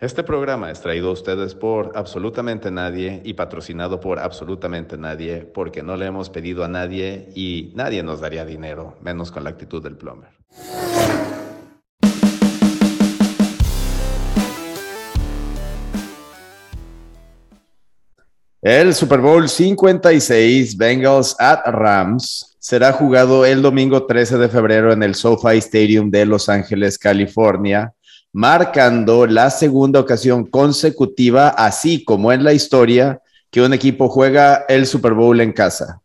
Este programa es traído a ustedes por absolutamente nadie y patrocinado por absolutamente nadie porque no le hemos pedido a nadie y nadie nos daría dinero, menos con la actitud del plumber. El Super Bowl 56 Bengals at Rams será jugado el domingo 13 de febrero en el SoFi Stadium de Los Ángeles, California, marcando la segunda ocasión consecutiva, así como en la historia, que un equipo juega el Super Bowl en casa.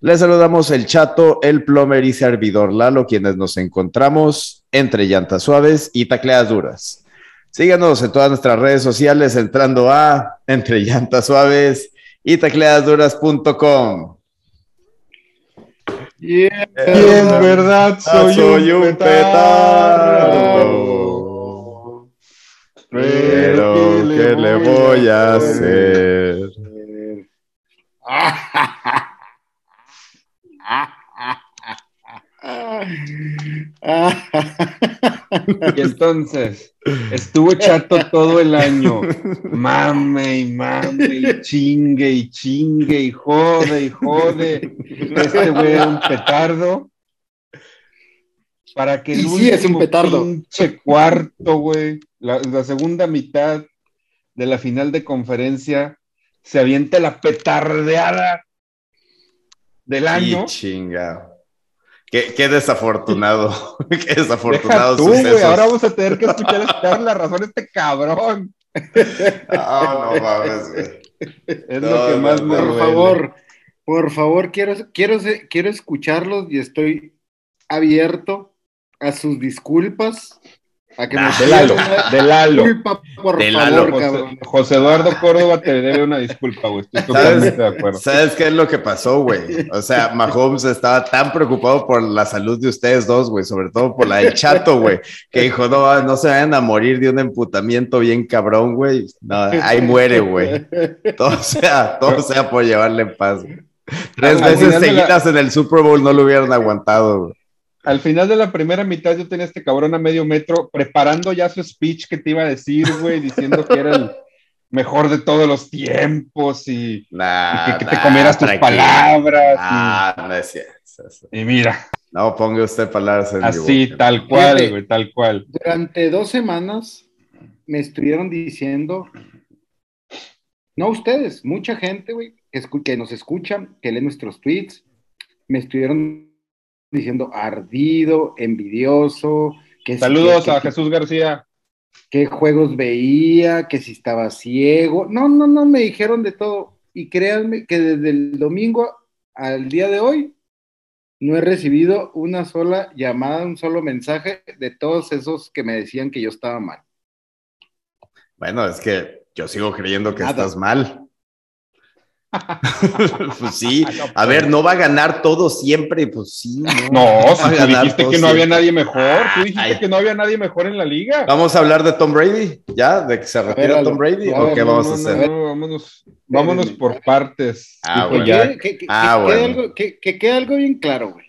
Les saludamos el Chato, el Plomer y Servidor Lalo, quienes nos encontramos entre llantas suaves y tacleas duras. Síganos en todas nuestras redes sociales entrando a entre llantas suaves y tacleasduras.com. Y en verdad soy, un, petardo. Pero ¿qué le voy a hacer? Y entonces, estuvo chato todo el año. Mame y mame y chingue y chingue y jode y jode. Este güey era un petardo. Para que el Y sí, es un petardo. pinche cuarto, güey, la, la segunda mitad de la final de conferencia, se avienta la petardeada del año. Y chinga. Qué, qué desafortunado. qué Deja desafortunado tú, güey, suceso. ahora vamos a tener que escuchar la razón a este cabrón. No, no mames, güey. Es No, lo que no, más me no, Por duele. favor, por favor, quiero, quiero, quiero escucharlos y estoy abierto a sus disculpas. A que me Ah, De Lalo, una de Lalo. disculpa, por De favor, Lalo. José, cabrón. José Eduardo Córdoba te debe una disculpa, güey. Estoy totalmente de acuerdo. ¿Sabes qué es lo que pasó, güey? O sea, Mahomes estaba tan preocupado por la salud de ustedes dos, güey, sobre todo por la del chato, güey, que dijo, no, no se vayan a morir de un emputamiento bien cabrón, güey. No, ahí muere, güey. Todo sea, todo sea por llevarle en paz. güey. Tres veces la- seguidas en el Super Bowl no lo hubieran aguantado, güey. Al final de la primera mitad yo tenía a este cabrón a medio metro preparando ya su speech que te iba a decir, güey, diciendo que era el mejor de todos los tiempos y, Nah, y que, que te nah, comieras tus palabras. Ah, no es cierto. y, y mira, No ponga usted palabras en mi así, boca. tal cual, Fíjate. güey, tal cual. Durante dos semanas me estuvieron diciendo, no ustedes, mucha gente, güey, que, nos escucha, que lee nuestros tweets, me estuvieron diciendo ardido, envidioso, que Saludos a que- Jesús García. qué juegos veía, que si estaba ciego. No, no, no, me dijeron de todo. Y créanme que desde el domingo al día de hoy no he recibido una sola llamada, un solo mensaje de todos esos que me decían que yo estaba mal. Bueno, es que yo sigo creyendo que Nada. estás mal. pues sí, No, a ver, no va a ganar todo siempre, pues sí. No, No, si tú dijiste que no había siempre. nadie mejor, tú dijiste Ay. que no había nadie mejor en la liga. Vamos a hablar de Tom Brady, ya, de que se retira. Tom Brady, o qué no, vamos No, a hacer. no, vámonos, vámonos por partes. Ah, bueno. Que, quede- que- que- Ah, que quede bueno. algo, que, que quede algo bien claro, güey.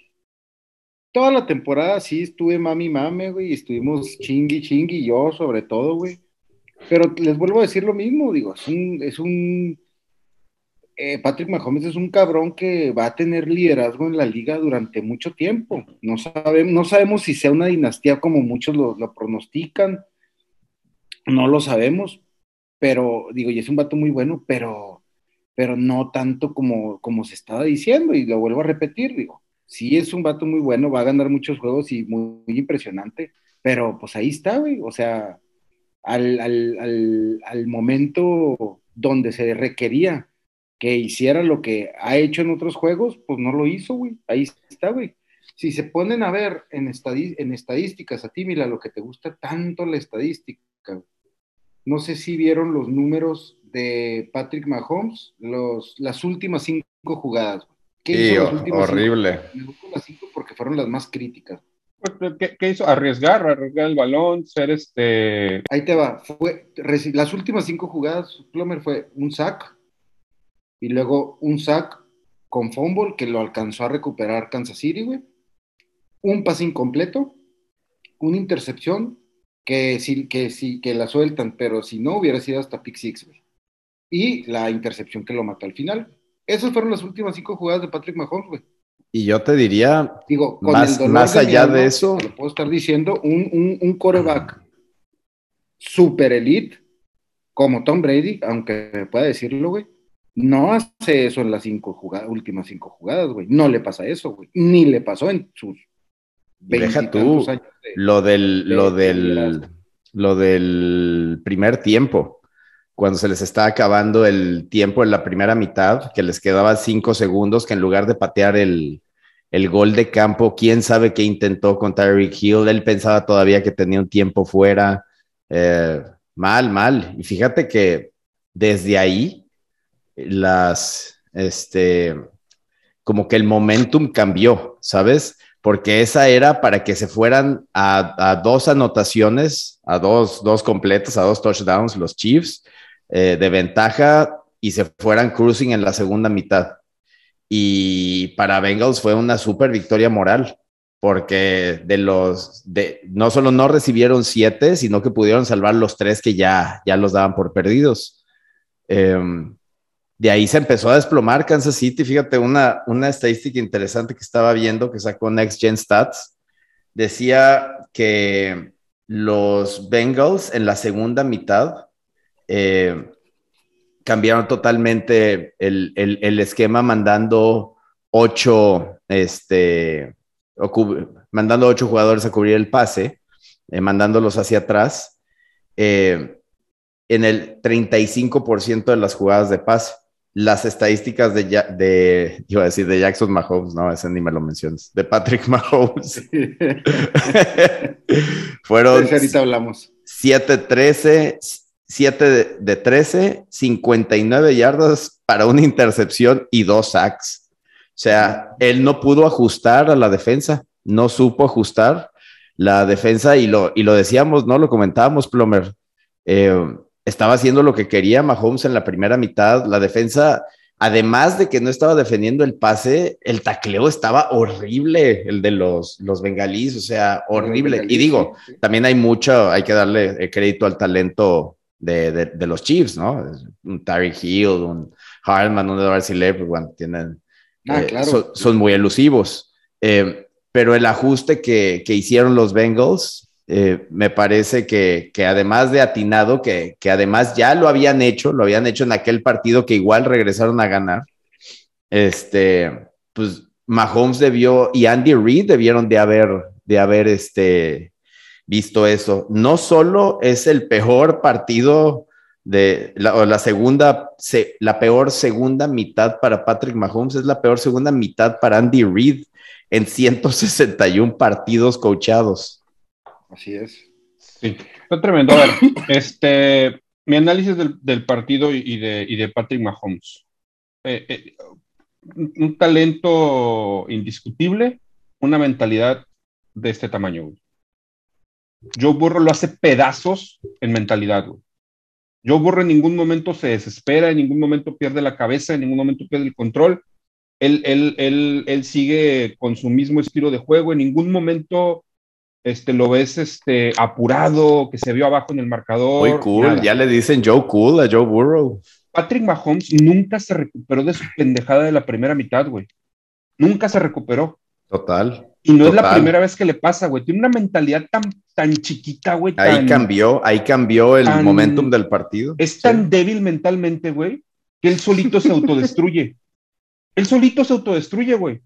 Toda la temporada sí estuve mami mame, güey, y estuvimos chingui chingui, yo sobre todo, güey. Pero les vuelvo a decir lo mismo, digo, es un, es un eh, Patrick Mahomes es un cabrón que va a tener liderazgo en la liga durante mucho tiempo. No sabemos, no sabemos si sea una dinastía como muchos lo, pronostican, no lo sabemos, pero digo, y es un vato muy bueno, pero, pero no tanto como, como se estaba diciendo, y lo vuelvo a repetir, digo, sí es un vato muy bueno, va a ganar muchos juegos y muy, impresionante, pero pues ahí está, güey, o sea, al, al, al momento donde se requería que hiciera lo que ha hecho en otros juegos, pues no lo hizo, güey. Ahí está, güey. Si se ponen a ver en, estadi- en estadísticas, a ti, mira, lo que te gusta tanto la estadística, güey. no sé si vieron los números de Patrick Mahomes, los, las últimas cinco jugadas. güey. ¿Qué Sí, hizo las horrible. cinco? Me gustan las cinco porque fueron las más críticas. Pues, ¿Qué, qué hizo? Arriesgar, arriesgar el balón, ser este. Ahí te va. Fue, las últimas cinco jugadas, Plomer fue un sack y luego un sack con fumble que lo alcanzó a recuperar Kansas City, güey. Un pase incompleto, una intercepción que sí, que sí, que la sueltan, pero si no hubiera sido hasta pick six, güey. Y la intercepción que lo mató al final. Esas fueron las últimas cinco jugadas de Patrick Mahomes, güey. Y yo te diría, Digo, con Más- el dolor más de allá alma, de eso- lo puedo estar diciendo, un, un, un coreback super elite, como Tom Brady, aunque me pueda decirlo, güey, no hace eso en las cinco jugadas, últimas cinco jugadas, güey. No le pasa eso, güey. Ni le pasó en sus Deja tú. años de- lo del, de- lo de del, lo del primer tiempo, cuando se les está acabando el tiempo en la primera mitad, que les quedaban cinco segundos, que en lugar de patear el, el gol de campo, quién sabe qué intentó con Tyreek Hill, él pensaba todavía que tenía un tiempo fuera, Eh, mal, mal. Y fíjate que desde ahí, las, este, como que el momentum cambió, ¿sabes? Porque esa era para que se fueran a, a dos anotaciones, a dos, dos completas, a dos touchdowns los Chiefs eh, de ventaja y se fueran cruising en la segunda mitad. Y para Bengals fue una super victoria moral, porque de los, de, no solo no recibieron siete, sino que pudieron salvar los tres que ya, ya los daban por perdidos. Um, de ahí se empezó a desplomar Kansas City. Fíjate, una, una estadística interesante que estaba viendo que sacó Next Gen Stats decía que los Bengals en la segunda mitad eh, cambiaron totalmente el, el, el, esquema mandando ocho, este, mandando ocho jugadores a cubrir el pase, eh, mandándolos hacia atrás. Eh, en el 35% de las jugadas de pase las estadísticas de, de, iba a decir, de Jackson Mahomes, no, ese ni me lo mencionas, de Patrick Mahomes. Fueron Sí, ahorita hablamos. 7-13, 7 de 13, 59 yardas para una intercepción y dos sacks. O sea, él no pudo ajustar a la defensa, no supo ajustar la defensa y lo, y lo decíamos, ¿no? Lo comentábamos, Plomer. Eh, estaba haciendo lo que quería Mahomes en la primera mitad. La defensa, además de que no estaba defendiendo el pase, el tacleo estaba horrible, el de los, los bengalíes, o sea, horrible. Y digo, también hay mucho, hay que darle crédito al talento de, de, de los Chiefs, ¿no? Un Tyreek Hill, un Hartman, un Edward Sile, pues bueno, tienen, ah, eh, claro. son, son, muy elusivos. Eh, pero el ajuste que, que hicieron los Bengals, eh, me parece que, que, además de atinado, que, que, además ya lo habían hecho, lo habían hecho en aquel partido que igual regresaron a ganar, este, pues Mahomes debió y Andy Reid debieron de haber, de haber este, visto eso. No solo es el peor partido de la, segunda, se, la peor segunda mitad para Patrick Mahomes, es la peor segunda mitad para Andy Reid en 161 partidos coachados. Así es. Sí, fue tremendo. A ver, este, mi análisis del, del partido y de, y de, Patrick Mahomes. Eh, eh, un talento indiscutible, una mentalidad de este tamaño. Güey. Joe lo hace pedazos en mentalidad. Güey. Joe en ningún momento se desespera, en ningún momento pierde la cabeza, en ningún momento pierde el control. Él, él, él, él sigue con su mismo estilo de juego, en ningún momento este, lo ves este, apurado, que se vio abajo en el marcador. Muy cool, nada. ya le dicen Joe Cool a Joe Burrow. Patrick Mahomes nunca se recuperó de su pendejada de la primera mitad, güey. Nunca se recuperó. Total. Y no total. es la primera vez que le pasa, güey. Tiene una mentalidad tan, tan chiquita, güey. Ahí cambió, ahí cambió el tan, momentum del partido. Es tan sí. débil mentalmente, güey, que él solito se autodestruye. él solito se autodestruye, güey.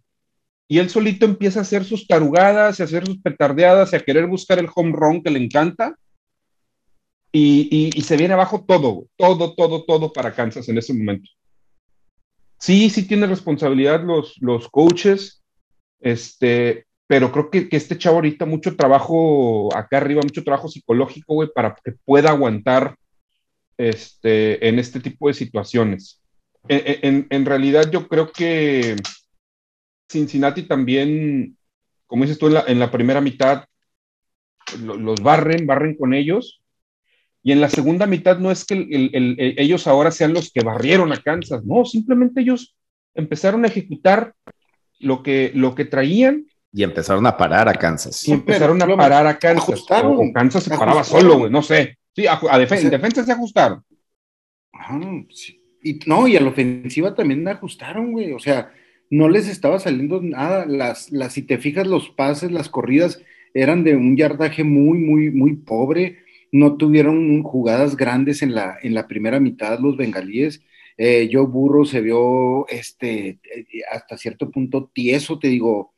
Y él solito empieza a hacer sus tarugadas, a hacer sus petardeadas, y a querer buscar el home run que le encanta. Y, y, y se viene abajo todo, todo, todo, todo para Kansas en ese momento. Sí, sí tiene responsabilidad los, los coaches, este, pero creo que, que, este chavo ahorita mucho trabajo acá arriba, mucho trabajo psicológico, güey, para que pueda aguantar este, en este tipo de situaciones. En, en realidad yo creo que Cincinnati también, como dices tú, en la, en la primera mitad lo, los barren, barren con ellos, y en la segunda mitad no es que el, el, el, ellos ahora sean los que barrieron a Kansas, no, simplemente ellos empezaron a ejecutar lo que, lo que traían Y empezaron a parar a Kansas. Y empezaron a parar a Kansas. O, Kansas se paraba solo, güey, no sé. Sí, a, defensa se ajustaron. Y no, y a la ofensiva también ajustaron, güey. O sea, no les estaba saliendo nada. Las, las, si te fijas, los pases, las corridas eran de un yardaje muy, muy, muy pobre. No tuvieron jugadas grandes en la, en la primera mitad los bengalíes. Eh, Joe Burro se vio este, eh, hasta cierto punto tieso, te digo,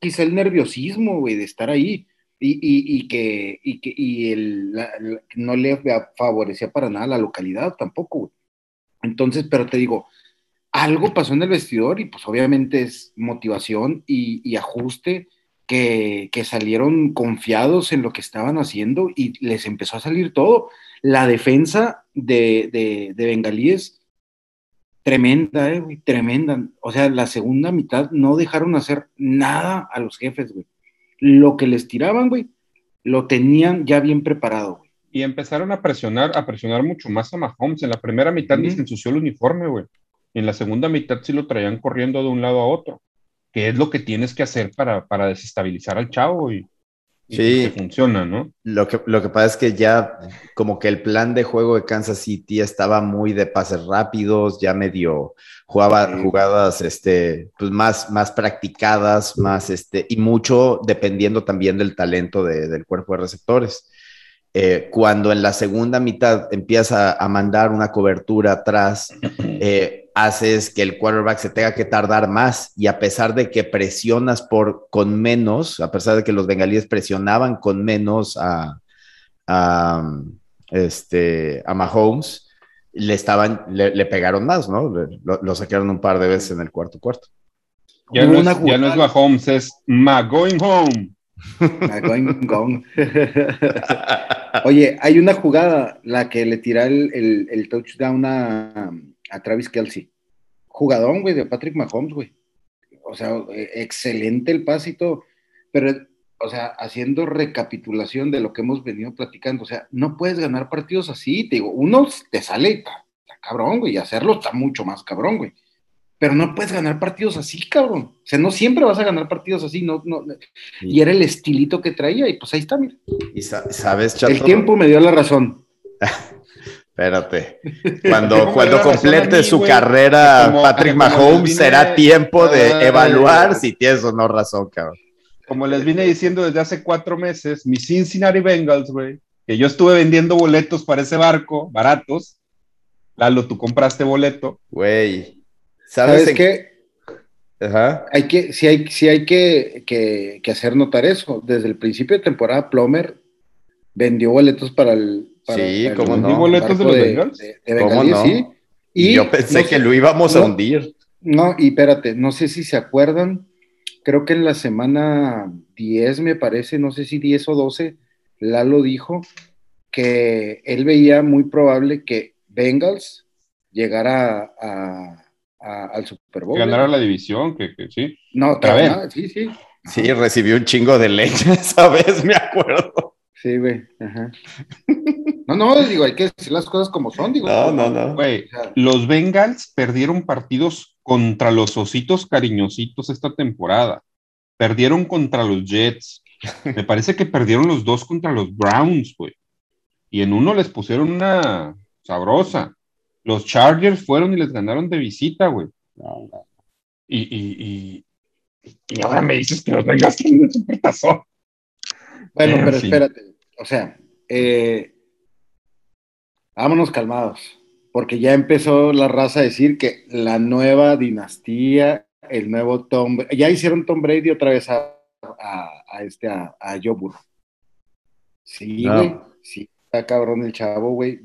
quizá el nerviosismo, de estar ahí y, que, y que y el, no le favorecía para nada la localidad tampoco. Entonces, pero te digo, algo pasó en el vestidor y pues obviamente es motivación y, ajuste que, salieron confiados en lo que estaban haciendo y les empezó a salir todo. La defensa de, de, de Bengalíes, tremenda, eh, güey, tremenda. O sea, la segunda mitad no dejaron hacer nada a los jefes, güey. Lo que les tiraban, güey, lo tenían ya bien preparado, güey. Y empezaron a presionar, a presionar mucho más a Mahomes. En la primera mitad ni se ensució el uniforme, güey. En la segunda mitad sí lo traían corriendo de un lado a otro, que es lo que tienes que hacer para, para desestabilizar al chavo y, sí, funciona, ¿no? Lo que, lo que pasa es que ya como que el plan de juego de Kansas City estaba muy de pases rápidos, ya medio jugaba jugadas este, pues más, más practicadas, más este, y mucho dependiendo también del talento del cuerpo de receptores. Eh, cuando en la segunda mitad empieza a mandar una cobertura atrás, eh, haces que el quarterback se tenga que tardar más y a pesar de que presionas por con menos, a pesar de que los bengalíes presionaban con menos a, este, a Mahomes, le, estaban, le, pegaron más, ¿no? Lo, sacaron un par de veces en el cuarto cuarto. Ya, no es, ya no es Mahomes, es Ma Going Home. Oye, hay una jugada, la que le tira el, touchdown a, Travis Kelsey. Jugadón, güey, de Patrick Mahomes, güey. O sea, excelente el pasito, pero, o sea, haciendo recapitulación de lo que hemos venido platicando, o sea, no puedes ganar partidos así, te digo, uno te sale, está cabrón, güey, y hacerlo está mucho más cabrón, güey pero no puedes ganar partidos así, cabrón. O sea, no siempre vas a ganar partidos así, no, no. Y era el estilito que traía, y pues ahí está, mira. Y sabes, Chato? El tiempo me dio la razón. Espérate. Cuando, cuando complete su carrera Patrick Mahomes, será tiempo de evaluar si tienes o no razón, cabrón. Como les vine diciendo desde hace cuatro meses, mis Cincinnati Bengals, güey, que yo estuve vendiendo boletos para ese barco, baratos. Lalo, tú compraste boleto. Güey ¿Sabes, qué? Hay que, sí hay, sí hay que, hacer notar eso. Desde el principio de temporada, Plomer vendió boletos para el. sí, ¿cómo no? boletos de los Bengals? ¿Cómo no? sí. Y, yo pensé que lo íbamos a hundir. No, y espérate, no sé si se acuerdan. Creo que en la semana 10, me parece, no sé si 10 o 12, Lalo dijo que él veía muy probable que Bengals llegara a al Super Bowl. Ganara ¿eh? la división, que, sí. No, otra vez. sí, sí. Sí, recibió un chingo de leche esa vez, me acuerdo. Sí, güey. No, no, digo, hay que decir las cosas como son, digo. No, no, no. Güey, los Bengals perdieron partidos contra los ositos cariñositos esta temporada. Perdieron contra los Jets. Me parece que perdieron los dos contra los Browns, güey. Y en uno les pusieron una sabrosa. Los Chargers fueron y les ganaron de visita, güey. Y, y, y, ahora me dices que los vengas de supertazón. Bueno, pero espérate. O sea, eh, vámonos calmados. Porque ya empezó la raza a decir que la nueva dinastía, el nuevo Tom ya hicieron Tom Brady otra vez a, a, este a, a Joe Burrow. Sí, güey. Sí, está cabrón el chavo, güey.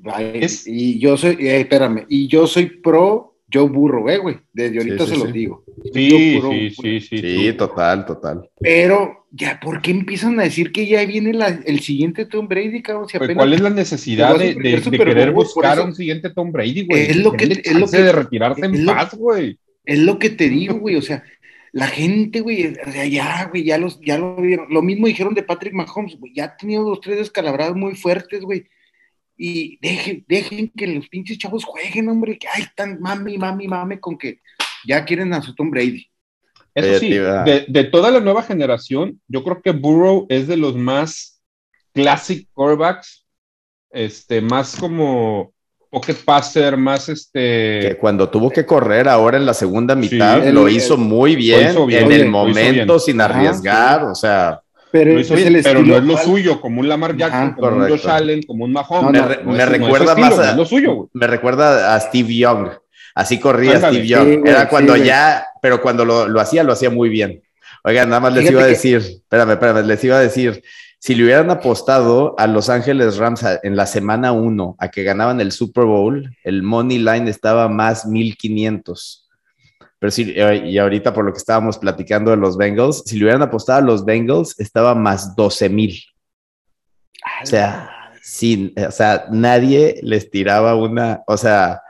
Y yo soy, eh, espérame, y yo soy pro Joe Burro, eh, güey. Desde ahorita se los digo. Sí, sí, sí, sí, sí. total, total. Pero, ya, ¿por qué empiezan a decir que ya viene el siguiente Tom Brady, cabrón? Pues, ¿Cuál es la necesidad de, querer buscar un siguiente Tom Brady, güey? Es lo que, es lo que de retirarse en paz, güey. Es lo que te digo, güey. O sea, la gente, güey, o sea, ya, güey, ya, los, ya lo vieron. Lo mismo dijeron de Patrick Mahomes, güey, ya ha tenido dos, tres descalabradas muy fuertes, güey. Y dejen, dejen que los pinches chavos jueguen, hombre, que ay, están mami, mami, mami, con que ya quieren a su Tom Brady. Eso sí, de, de, toda la nueva generación, yo creo que Burrow es de los más classic quarterbacks, este, más como pocket passer, más este. Que cuando tuvo que correr ahora en la segunda mitad, lo hizo muy bien, en el momento, sin arriesgar, o sea. Pero, pero no es lo suyo, como un Lamar Jackson, como un Josh Allen, como un Mahomes. me, recuerda más a, lo suyo, me recuerda a Steve Young. Así corría Steve Young. Era cuando ya, pero cuando lo, lo, hacía, lo hacía muy bien. Oigan, nada más les iba a decir, espérame, espérame, les iba a decir, si le hubieran apostado a Los Ángeles Rams en la semana 1 a que ganaban el Super Bowl, el money line estaba más 1500. Pero sí, eh, y ahorita por lo que estábamos platicando de los Bengals, si le hubieran apostado a los Bengals, estaba más 12 mil. O sea, sin, o sea, nadie les tiraba una, o sea.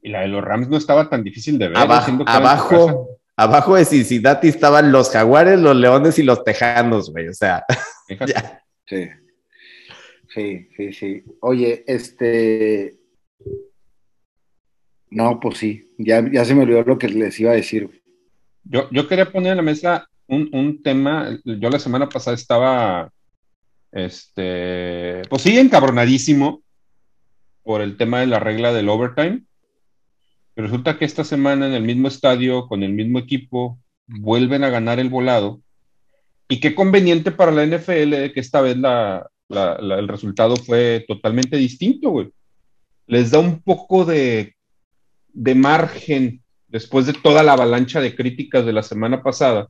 Y la de los Rams no estaba tan difícil de ver. Abajo, abajo, abajo de Cincinnati estaban los Jaguares, los Leones y los Tejanos, güey. O sea, ya. Sí. Sí, sí. Oye, este. No, pues sí, ya, ya se me olvidó lo que les iba a decir. Yo, yo quería poner en la mesa un, un, tema. Yo la semana pasada estaba, este, pues sí, encabronadísimo por el tema de la regla del overtime. Resulta que esta semana en el mismo estadio, con el mismo equipo, vuelven a ganar el volado y qué conveniente para la NFL que esta vez el resultado fue totalmente distinto, güey. Les da un poco de, margen después de toda la avalancha de críticas de la semana pasada,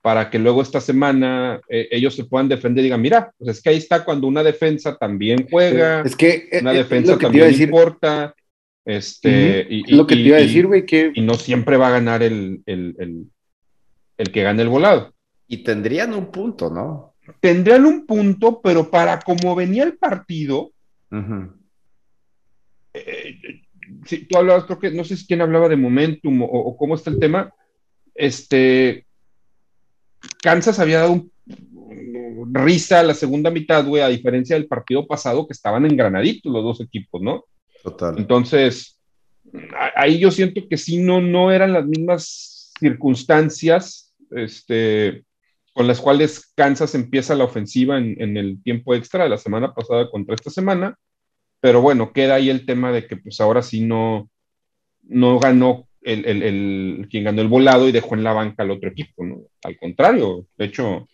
para que luego esta semana eh, ellos se puedan defender y digan, mira, pues es que ahí está cuando una defensa también juega, es que eh, una eh, defensa también importa, este, y, lo que te iba a decir, güey, que... Y no siempre va a ganar el, el que gane el volado. Y tendrían un punto, ¿no? Tendrían un punto, pero para como venía el partido, eh, si tú hablabas, creo que no sé si quién hablaba de momentum o, cómo está el tema. Este Kansas había dado un, risa a la segunda mitad, güey, a diferencia del partido pasado que estaban engranaditos los dos equipos, ¿no? Total. Entonces, ahí yo siento que sí, no, no eran las mismas circunstancias, este, con las cuales Kansas empieza la ofensiva en, el tiempo extra de la semana pasada contra esta semana. Pero bueno, queda ahí el tema de que pues ahora sí no, no ganó el, quien ganó el volado y dejó en la banca al otro equipo, ¿no? Al contrario, de hecho,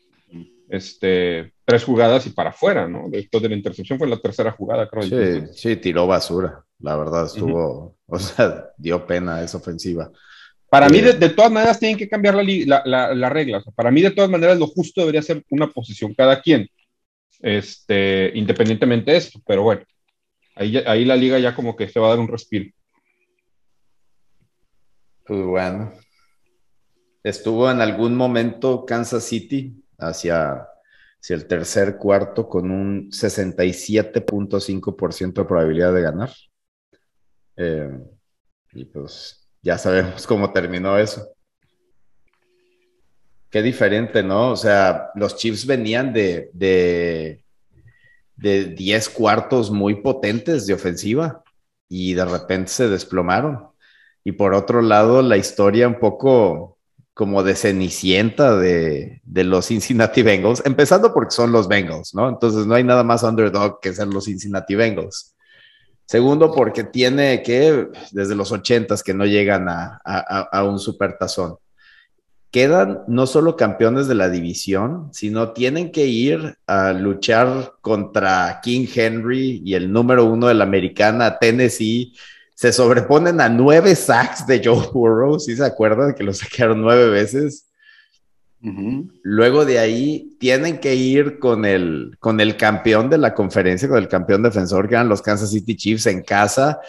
este, tres jugadas y para afuera, ¿no? Después de la intercepción fue la tercera jugada, creo. Sí, sí, tiró basura, la verdad, estuvo, o sea, dio pena esa ofensiva. Para mí, de, todas maneras, tienen que cambiar la, regla. para mí, de todas maneras, lo justo debería ser una posición cada quien, este, independientemente de esto. Pero bueno, ahí, ahí la liga ya como que se va a dar un respiro. Pues bueno. Estuvo en algún momento Kansas City hacia, hacia el tercer cuarto con un 67.5% de probabilidad de ganar. Eh, y pues ya sabemos cómo terminó eso. Qué diferente, ¿no? O sea, los Chiefs venían de, de, de 10 cuartos muy potentes de ofensiva y de repente se desplomaron. Y por otro lado, la historia un poco como de cenicienta de, de, los Cincinnati Bengals, empezando porque son los Bengals, ¿no? Entonces no hay nada más underdog que ser los Cincinnati Bengals. Segundo, porque tiene que, desde los ochentas que no llegan a, a, un supertazón. Quedan no solo campeones de la división, sino tienen que ir a luchar contra King Henry y el número uno de la americana, Tennessee. Se sobreponen a nueve sacks de Joe Burrow, si se acuerdan que lo saquearon nueve veces Luego de ahí tienen que ir con el, con el campeón de la conferencia, con el campeón defensor, que eran los Kansas City Chiefs en casa,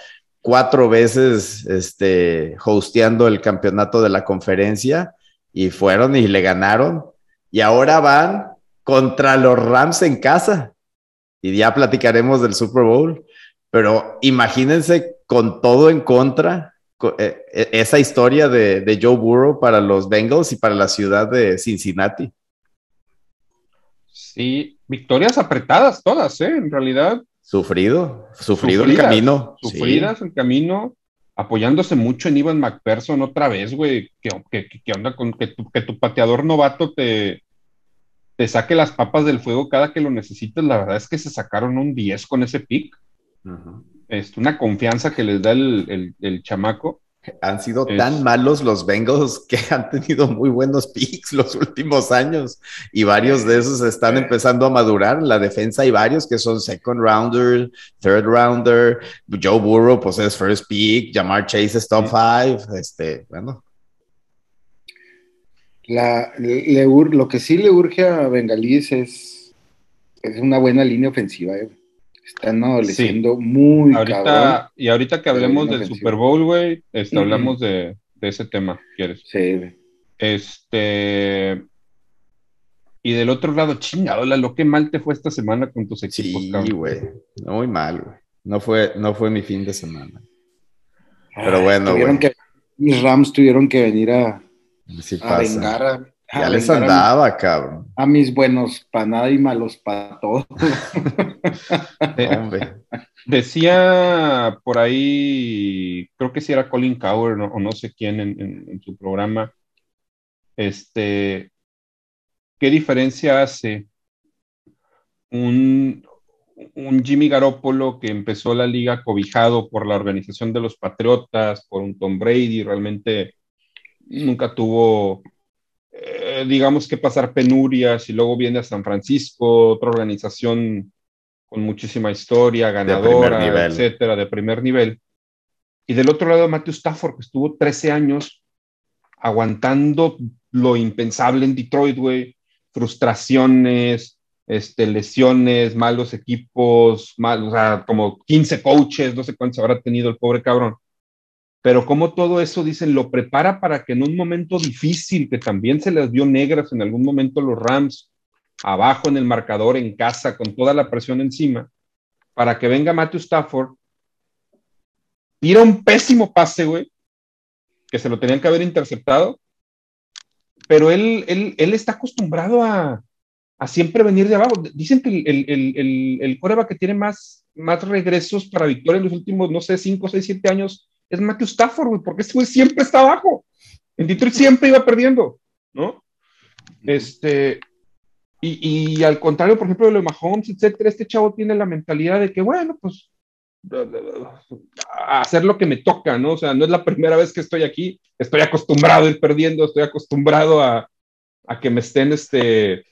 cuatro veces este, hosteando el campeonato de la conferencia y fueron y le ganaron. Y ahora van contra los Rams en casa. Y ya platicaremos del Super Bowl. Pero imagínense con todo en contra, esa historia de, Joe Burrow para los Bengals y para la ciudad de Cincinnati. Sí, victorias apretadas todas, ¿eh? En realidad. Sufrido, sufrido el camino. Sufridas el camino. apoyándose mucho en Ivan McPherson otra vez, güey. ¿Qué, onda con que tu, que tu pateador novato te, te saque las papas del fuego cada que lo necesites? La verdad es que se sacaron un 10 con ese pick. Es una confianza que les da el, el chamaco. Han sido tan malos los Bengals que han tenido muy buenos picks los últimos años y varios de esos están empezando a madurar. la defensa hay varios que son second rounder, third rounder. Joe Burrow, pues es first pick. Jamar Chase es top five. Este, bueno. La, lo que sí le urge a Bengalís es, es una buena línea ofensiva. Eh. Están adoleciendo muy ahorita, Y ahorita que hablemos del Super Bowl, güey, este, hablamos de, ese tema, ¿quieres? Sí. Este. Y del otro lado, chingado, lo que mal te fue esta semana con tus equipos, Sí, güey. Muy mal, güey. No fue, no fue mi fin de semana. Pero bueno, güey. Mis Rams tuvieron que venir a, a vengar a, ya les andaba, cabrón. A mis buenos para nada y malos para todo. Decía por ahí, creo que si era Colin Cowher o no sé quién en, su programa, este, ¿qué diferencia hace un, un Jimmy Garoppolo que empezó la liga cobijado por la organización de los Patriotas, por un Tom Brady, realmente nunca tuvo eh, digamos que pasar penurias y luego viene a San Francisco, otra organización con muchísima historia, ganadora, etcétera, de primer nivel. Y del otro lado, Matthew Stafford, que estuvo 13 años aguantando lo impensable en Detroit, güey, frustraciones, este, lesiones, malos equipos, mal, o sea, como 15 coaches, no sé cuántos habrá tenido el pobre cabrón pero como todo eso, dicen, lo prepara para que en un momento difícil, que también se les vio negras en algún momento los Rams, abajo en el marcador, en casa, con toda la presión encima, para que venga Matthew Stafford, tira un pésimo pase, güey, que se lo tenían que haber interceptado, pero él, él, él está acostumbrado a, a, siempre venir de abajo. Dicen que el, el, el, el que tiene más, más regresos para victoria en los últimos, no sé, 5, 6, 7 años es Matthew Stafford, güey, porque este güey siempre está abajo. En Detroit siempre iba perdiendo, ¿no? Este, y, al contrario, por ejemplo, de los Mahomes, etcétera, este chavo tiene la mentalidad de que, bueno, pues, hacer lo que me toca, ¿no? O sea, no es la primera vez que estoy aquí, estoy acostumbrado a ir perdiendo, estoy acostumbrado a, que me estén, este,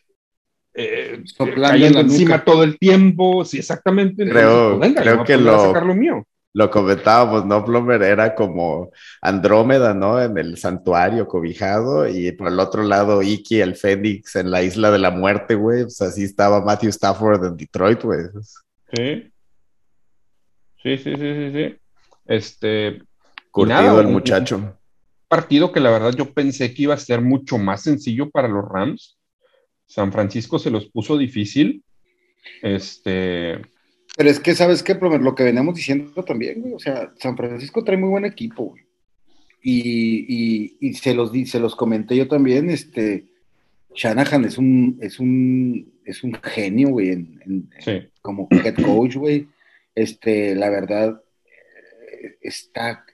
eh, cayendo encima todo el tiempo, sí, exactamente. Creo, pues, creo que lo, mío lo comentábamos, ¿no? Plumber era como Andrómeda, ¿no? En el santuario cobijado y por el otro lado Iki, el Fénix en la isla de la muerte, güey. Pues así estaba Matthew Stafford en Detroit, güey. Sí. Sí, sí, sí, sí, sí. Este. Curtido el muchacho. partido que la verdad yo pensé que iba a ser mucho más sencillo para los Rams. San Francisco se los puso difícil. Este pero es que, ¿sabes qué? Lo que veníamos diciendo también, güey. O sea, San Francisco trae muy buen equipo, güey. Y, se, los, se los comenté yo también, este, Shanahan es un, es un, es un genio, güey, en, como head coach, güey. Este, la verdad, eh, está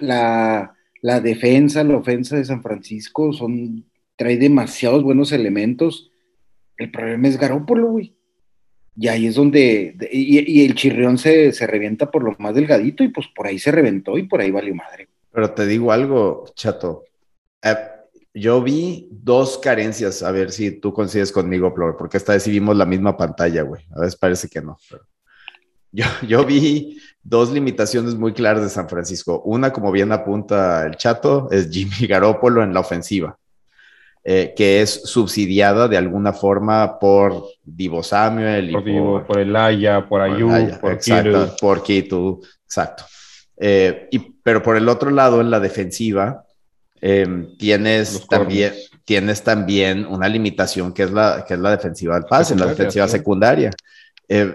la, la, defensa, la ofensa de San Francisco son, trae demasiados buenos elementos. El problema es Garópolo, güey. Y ahí es donde, y, el chirrión se, revienta por lo más delgadito y pues por ahí se reventó y por ahí valió madre. Pero te digo algo, chato. Eh, yo vi dos carencias, a ver si tú coincides conmigo, Flor, porque esta vez sí vimos la misma pantalla, güey. A veces parece que no. Yo, yo vi dos limitaciones muy claras de San Francisco. Una, como bien apunta el chato, es Jimmy Garoppolo en la ofensiva. Eh, que es subsidiada de alguna forma por Divo Samuel. por, por, el Aya, por Ayú, por exacto, por Kitu, exacto. Eh, y, pero por el otro lado, en la defensiva, em, tienes, también, tienes también una limitación que es la, que es la defensiva del pase, la defensiva secundaria. Eh,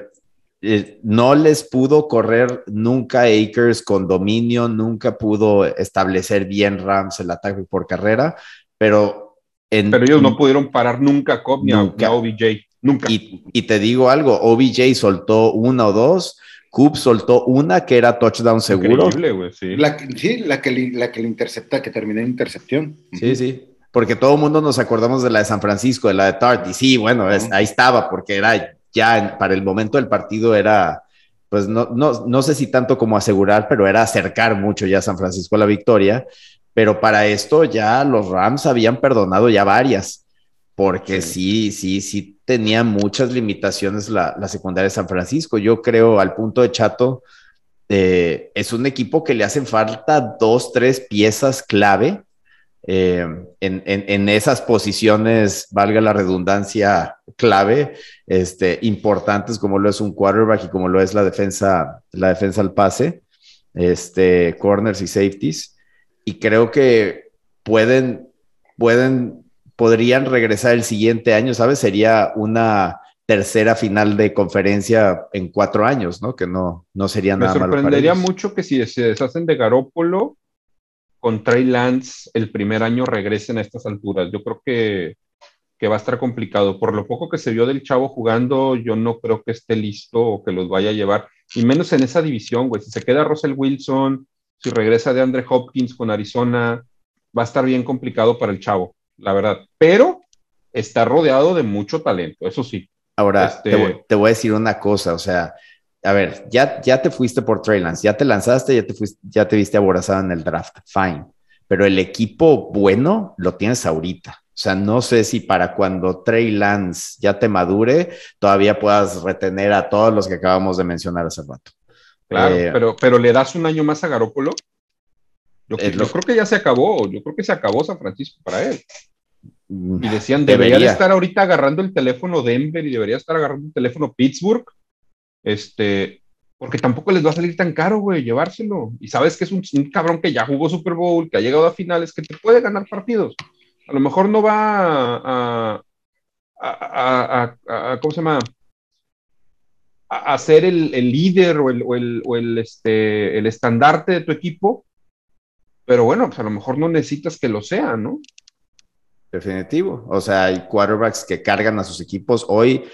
no les pudo correr nunca Akers con dominio, nunca pudo establecer bien Rams el ataque por carrera, pero pero ellos no pudieron parar nunca a Cobb ni, a, OBJ. Nunca. Y, te digo algo, OBJ soltó una o dos Coop soltó una que era touchdown seguro. Increíble, sí. La, sí, la que, la que le intercepta, que terminó en intercepción. Sí, sí. Porque todo el mundo nos acordamos de la de San Francisco, de la de Tart. Y sí, bueno, ahí estaba, porque era ya para el momento del partido era, pues no, no, no sé si tanto como asegurar, pero era acercar mucho ya a San Francisco a la victoria. Pero para esto ya los Rams habían perdonado ya varias, porque sí, sí, sí, tenía muchas limitaciones la, la, secundaria de San Francisco. Yo creo al punto de Chato, eh, es un equipo que le hacen falta dos, tres piezas clave eh, en, en, esas posiciones, valga la redundancia, clave, este, importantes como lo es un quarterback y como lo es la defensa, la defensa al pase, este, corners y safeties y creo que pueden, pueden, podrían regresar el siguiente año, ¿sabes? Sería una tercera final de conferencia en cuatro años, ¿no? Que no, no sería nada malo. Me sorprendería mucho que si se deshacen de Garópolo, con Trey Lance el primer año regresen a estas alturas. Yo creo que, que, va a estar complicado. Por lo poco que se vio del chavo jugando, yo no creo que esté listo o que los vaya a llevar. Y menos en esa división, güey. Si se queda Russell Wilson, si regresa de Andre Hopkins con Arizona, va a estar bien complicado para el chavo, la verdad. Pero está rodeado de mucho talento, eso sí. Ahora, este, te, voy, a decir una cosa, o sea, a ver, ya, ya te fuiste por Trey Lance, ya te lanzaste, ya te, fuiste, ya te viste aborazado en el draft, fine. Pero el equipo bueno lo tienes ahorita. O sea, no sé si para cuando Trey Lance ya te madure, todavía puedas retener a todos los que acabamos de mencionar hace rato. Claro, eh, pero, pero le das un año más a Garópolo. Yo, creo que ya se acabó, yo creo que se acabó San Francisco para él. Mm, y decían, debería, de estar ahorita agarrando el teléfono Denver y debería estar agarrando el teléfono Pittsburgh, este, porque tampoco les va a salir tan caro, güey, llevárselo. Y sabes que es un, cabrón que ya jugó Super Bowl, que ha llegado a finales, que te puede ganar partidos. A lo mejor no va a, a, a ¿cómo se llama? A, ser el, líder o, el, este, el estandarte de tu equipo, pero bueno, pues a lo mejor no necesitas que lo sea, ¿no? Definitivo. O sea, hay quarterbacks que cargan a sus equipos. Hoy,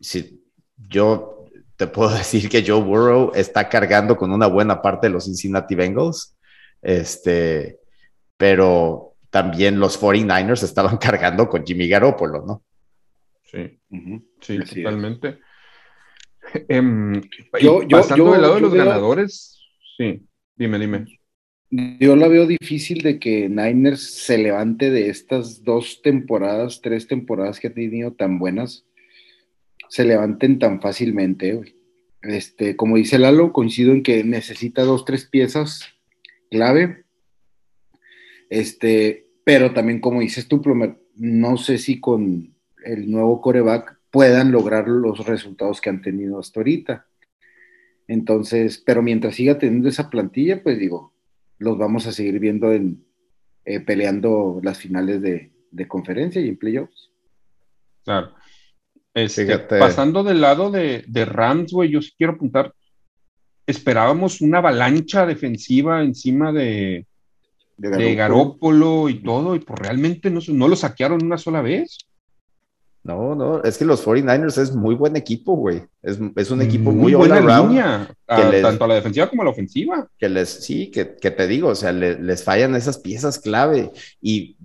si yo te puedo decir que Joe Burrow está cargando con una buena parte de los Cincinnati Bengals. Este, pero también los 49ers estaban cargando con Jimmy Garoppolo, ¿no? Sí, sí, totalmente. Em, yo, pasando del lado de los ganadores, sí, dime, dime. Yo la veo difícil de que Niners se levante de estas dos temporadas, tres temporadas que ha tenido tan buenas, se levanten tan fácilmente. Este, como dice Lalo, coincido en que necesita dos, tres piezas clave. Este, pero también, como dices tú, Plomer, no sé si con el nuevo coreback puedan lograr los resultados que han tenido hasta ahorita. Entonces, pero mientras siga teniendo esa plantilla, pues digo, los vamos a seguir viendo en, eh, peleando las finales de, conferencia y en playoffs. Claro. Este, pasando del lado de, de Rams, güey, yo sí quiero apuntar, esperábamos una avalancha defensiva encima de, de Garópolo y todo, y pues realmente no, no lo saquearon una sola vez. No, no, es que los 49ers es muy buen equipo, güey. Es, un equipo muy, muy buena línea, tanto a la defensiva como a la ofensiva. Que les, sí, que, te digo, o sea, les fallan esas piezas clave y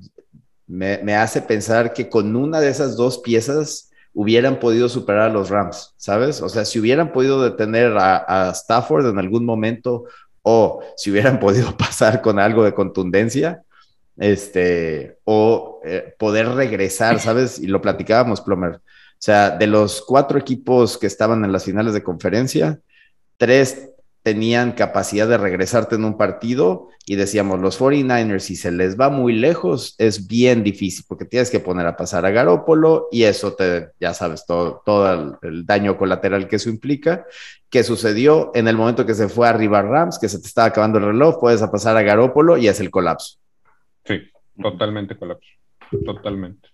me, hace pensar que con una de esas dos piezas hubieran podido superar a los Rams, ¿sabes? O sea, si hubieran podido detener a, a Stafford en algún momento o si hubieran podido pasar con algo de contundencia, este, o eh, poder regresar, ¿sabes? Y lo platicábamos, Plomer. O sea, de los cuatro equipos que estaban en las finales de conferencia, tres tenían capacidad de regresarte en un partido y decíamos, los 49ers, si se les va muy lejos, es bien difícil porque tienes que poner a pasar a Garópolo y eso te, ya sabes, todo, todo el, daño colateral que eso implica. ¿Qué sucedió en el momento que se fue arriba Rams, que se te estaba acabando el reloj, puedes a pasar a Garópolo y es el colapso. Sí, totalmente colapso. Totalmente.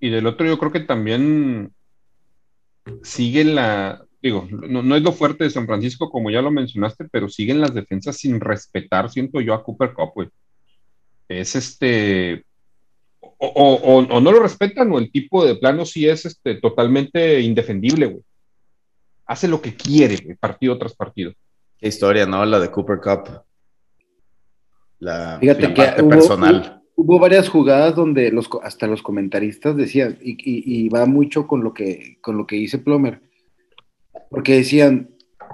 Y del otro, yo creo que también sigue la. Digo, no, es lo fuerte de San Francisco, como ya lo mencionaste, pero siguen las defensas sin respetar, siento yo, a Cooper Cup, güey. Es este. O, no lo respetan, o el tipo de plano sí es este, totalmente indefendible, güey. hace lo que quiere, partido tras partido. Qué historia, ¿no? La de Cooper Cup. La, Fíjate la que parte hubo- personal. Hubo varias jugadas donde los, hasta los comentaristas decían, y, y- y va mucho con lo que, con lo que dice Plomer, porque decían,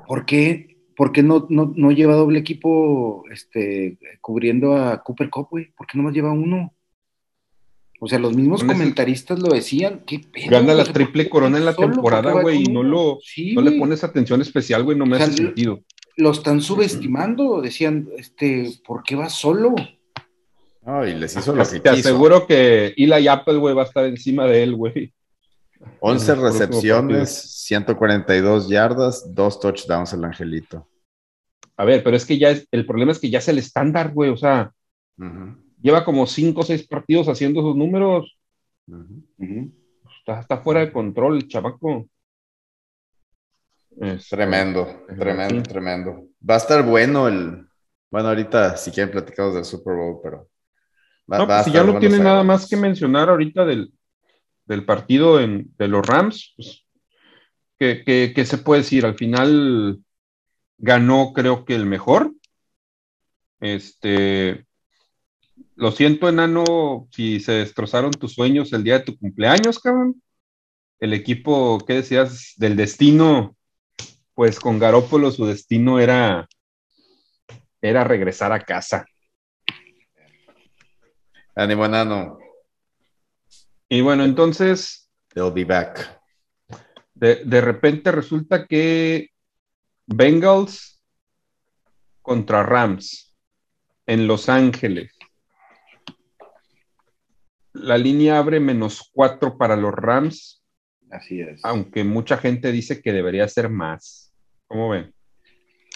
¿por qué, por qué no, no, no lleva doble equipo este, cubriendo a Cooper Cup, güey? ¿Por qué no más lleva uno? O sea, los mismos comentaristas lo decían, ¿qué pedo? Gana la triple ¿por qué corona en la temporada, güey, y no lo- Sí, No le pones atención especial, güey, no me O sea, hace sentido. Lo están subestimando, decían, este, ¿por qué va solo? No, y les hizo lo que Te quiso. aseguro que Eli Apple, güey, va a estar encima de él, güey. 11 en el próximo recepciones, 142 yardas, dos touchdowns el Angelito. A ver, pero es que ya es, el problema es que ya es el estándar, güey. O sea, lleva como cinco o seis partidos haciendo esos números. Está, está fuera de control el chavaco. Tremendo, tremendo, sí. tremendo. Va a estar bueno el. Bueno, ahorita si quieren platicamos del Super Bowl, pero. va- No, va pues si ya no tiene nada más que mencionar ahorita del, del partido en- de los Rams, pues, que, que- que se puede decir? Al final ganó, creo que el mejor. Este, lo siento, enano, si se destrozaron tus sueños el día de tu cumpleaños, cabrón. El equipo, ¿qué decías? Del destino, pues con Garópolo su destino era, era regresar a casa. Ánimo, enano. Y bueno, entonces They'll be back. de, de repente resulta que Bengals contra Rams en Los Ángeles. La línea abre menos cuatro para los Rams, Así es. aunque mucha gente dice que debería ser más. ¿Cómo ven?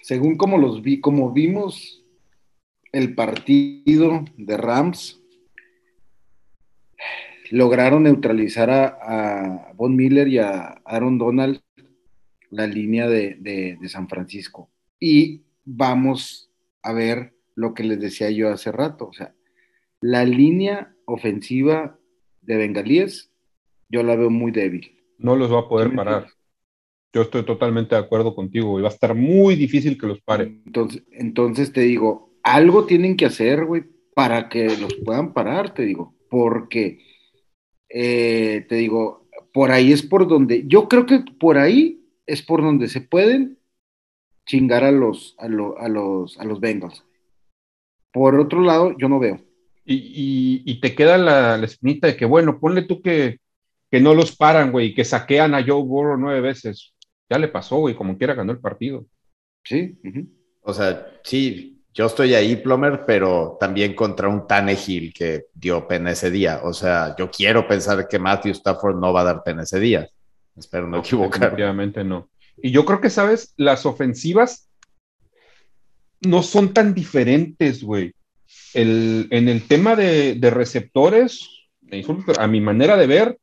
Según como los vi, como vimos el partido de Rams, lograron neutralizar a, a Von Miller y a Aaron Donald la línea de, de- de San Francisco. Y vamos a ver lo que les decía yo hace rato. O sea, la línea ofensiva de Bengalíes, yo la veo muy débil. No los va a poder ¿Sí me parar. Yo estoy totalmente de acuerdo contigo y va a estar muy difícil que los pare. Entonces, entonces te digo, algo tienen que hacer, güey, para que los puedan parar, te digo, porque eh, te digo, por ahí es por donde, yo creo que por ahí es por donde se pueden chingar a los, a, lo- a los, a los Bengals. Por otro lado, yo no veo. Y, y- y te queda la, la espinita de que, bueno, ponle tú que, que no los paran, güey, que saquean a Joe Burrow nueve veces. Ya le pasó, güey, como quiera ganó el partido. Sí, ujú. O sea, sí, yo estoy ahí, Plomer, pero también contra un Tannehill que dio pena ese día. O sea, yo quiero pensar que Matthew Stafford no va a dar pena ese día. Espero no equivocarme. Definitivamente no. Y yo creo que, ¿sabes? Las ofensivas no son tan diferentes, güey. El- en el tema de, de receptores, a mi manera de ver,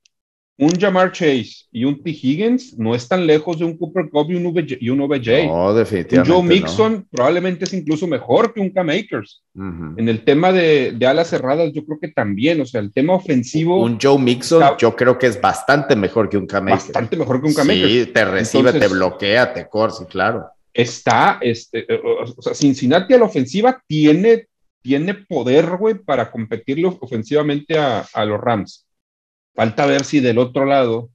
un Jamar Chase y un T. Higgins no están lejos de un Cooper Cup y un, OBJ. y un OBJ. No, un. Joe no. Mixon probablemente es incluso mejor que un Cam Akers. Ujú. En el tema de, de alas cerradas, yo creo que también, o sea, el tema ofensivo, Un Joe Mixon, Está- yo creo que es bastante mejor que un Cam Akers. bastante mejor que un Cam Akers. Sí, te recibe, Entonces- te bloquea, te corta, claro. está, este, eh, o sea, Cincinnati a la ofensiva tiene, tiene poder, güey, para competirle ofensivamente a, a los Rams. Falta ver si del otro lado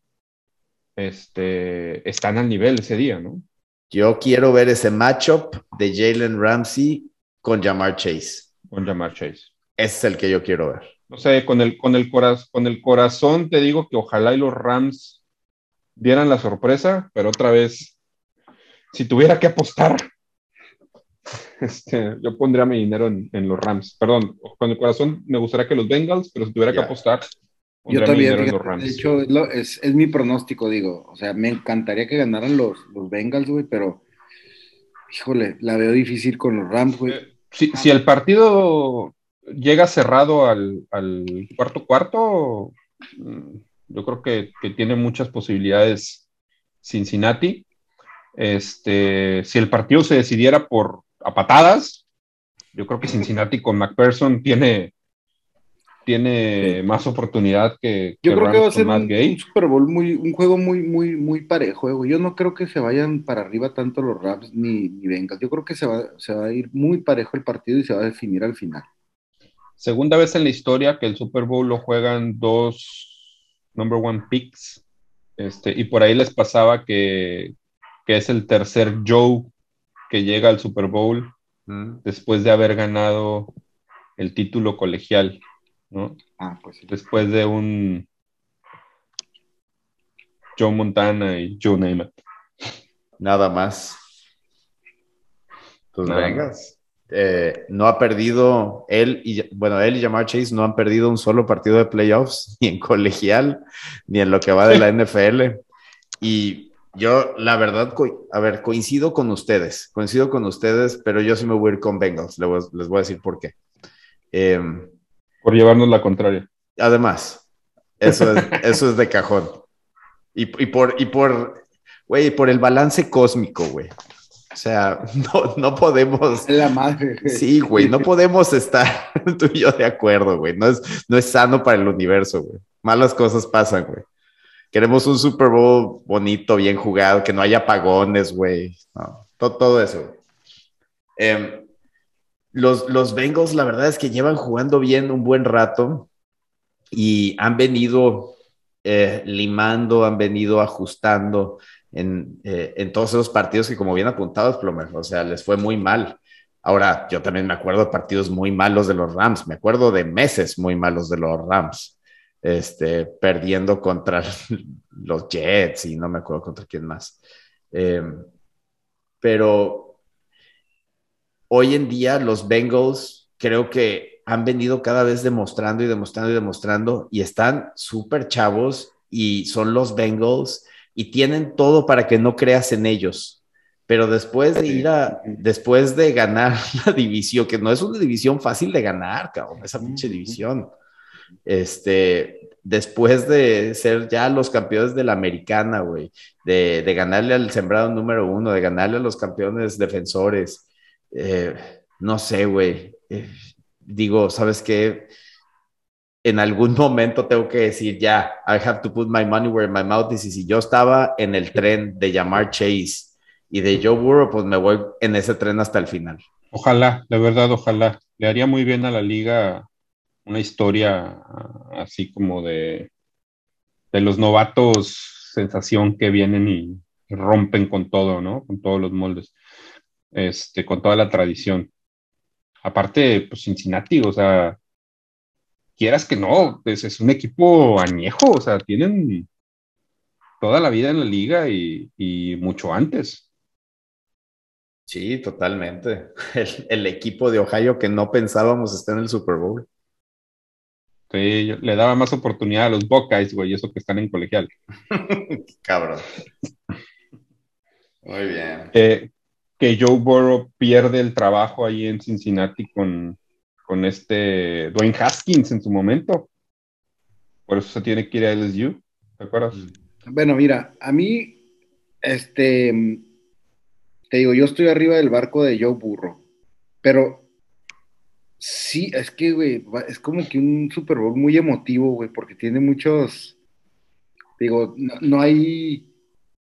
este, están al nivel ese día, ¿no? Yo quiero ver ese matchup de Jalen Ramsey con Jamar Chase. Con Jamar Chase. Ese es el que yo quiero ver. No sé, con el, con, el coraz- con el corazón te digo que ojalá y los Rams dieran la sorpresa, pero otra vez, si tuviera que apostar, este, yo pondría mi dinero en, en los Rams. Perdón, con el corazón me gustaría que los Bengals, pero si tuviera que apostar, Yo también, fíjate, de hecho, es- es mi pronóstico, digo. O sea, me encantaría que ganaran los, los Bengals, güey, pero, híjole, la veo difícil con los Rams, güey. Eh, si, si el partido llega cerrado al, al cuarto cuarto, mm, yo creo que, que tiene muchas posibilidades Cincinnati. Este, si el partido se decidiera por a patadas, yo creo que Cincinnati con McPherson tiene, tiene más oportunidad que, Yo creo que va a ser un, Super Bowl muy, un juego muy, muy, muy parejo, eh, güey. Yo no creo que se vayan para arriba tanto los Rams ni, ni Bengals. Yo creo que se va, se va a ir muy parejo el partido y se va a definir al final. Segunda vez en la historia que el Super Bowl lo juegan dos number one picks. Este, y por ahí les pasaba que, que es el tercer Joe que llega al Super Bowl Mm. después de haber ganado el título colegial, ¿no? Ah, pues sí. Después de un Joe Montana y Joe Namath. Nada más. Pues. Eh, no ha perdido él y bueno, él y Jamar Chase no han perdido un solo partido de playoffs, ni en colegial, ni en lo que va de la NFL. Y yo, la verdad, a ver, coincido con ustedes, coincido con ustedes, pero yo sí me voy a ir con Bengals. Les voy, les voy a decir por qué. Em, Por llevarnos la contraria. Además, eso es, eso es de cajón. Y, y por, y por, güey, por el balance cósmico, güey. O sea, no, no podemos. Es la madre. güey. Sí, güey, no podemos estar tú y yo de acuerdo, güey. No es, no es sano para el universo, güey. Malas cosas pasan, güey. Queremos un Super Bowl bonito, bien jugado, que no haya apagones, güey. No, todo, todo eso. güey. Los, los Bengals, la verdad es que llevan jugando bien un buen rato y han venido eh, limando, han venido ajustando en, eh, en todos esos partidos que, como bien apuntados, Plomer, o sea, les fue muy mal. Ahora, yo también me acuerdo de partidos muy malos de los Rams, me acuerdo de meses muy malos de los Rams, este, perdiendo contra los Jets y no me acuerdo contra quién más. Eh, pero hoy en día los Bengals creo que han venido cada vez demostrando y demostrando y demostrando y están súper chavos y son los Bengals y tienen todo para que no creas en ellos. Pero después de ir a, después de ganar la división, que no es una división fácil de ganar, cabrón, esa pinche división. Este, después de ser ya los campeones de la americana, güey, de, de ganarle al sembrado número uno, de ganarle a los campeones defensores, eh, no sé, güey. Eh, digo, ¿sabes qué? En algún momento tengo que decir, ya, I have to put my money where my mouth is. Y si yo estaba en el tren de llamar Chase y de Joe Burrow, pues me voy en ese tren hasta el final. Ojalá, de verdad, ojalá. Le haría muy bien a la liga una historia ah, así como de, de los novatos sensación que vienen y rompen con todo, ¿no? Con todos los moldes, este, con toda la tradición. Aparte, pues Cincinnati, o sea, quieras que no, pues es un equipo añejo, o sea, tienen toda la vida en la liga y, y mucho antes. Sí, totalmente. El, el, equipo de Ohio que no pensábamos estar en el Super Bowl. Sí, yo, le daba más oportunidad a los Buckeyes, güey, eso que están en colegial. Cabrón. Muy bien. Eh, que Joe Burrow pierde el trabajo ahí en Cincinnati con, con este Dwayne Haskins en su momento. Por eso se tiene que ir a LSU, ¿te acuerdas? Bueno, mira, a mí, este, te digo, yo estoy arriba del barco de Joe Burrow, pero sí, es que, güey, es como que un Super Bowl muy emotivo, güey, porque tiene muchos, digo, no hay,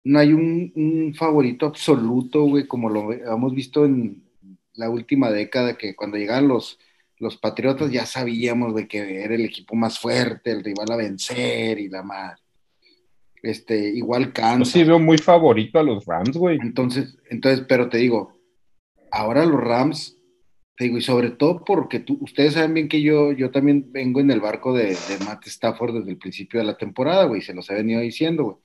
no hay un, un, favorito absoluto, güey, como lo hemos visto en la última década, que cuando llegaban los, los Patriotas ya sabíamos, güey, que era el equipo más fuerte, el rival a vencer y la madre. Este, igual Kansas. Yo sí veo muy favorito a los Rams, güey. Entonces, entonces, pero te digo, ahora los Rams, te digo, y sobre todo porque tú, ustedes saben bien que yo, yo también vengo en el barco de, de Matt Stafford desde el principio de la temporada, güey, se los he venido diciendo, güey.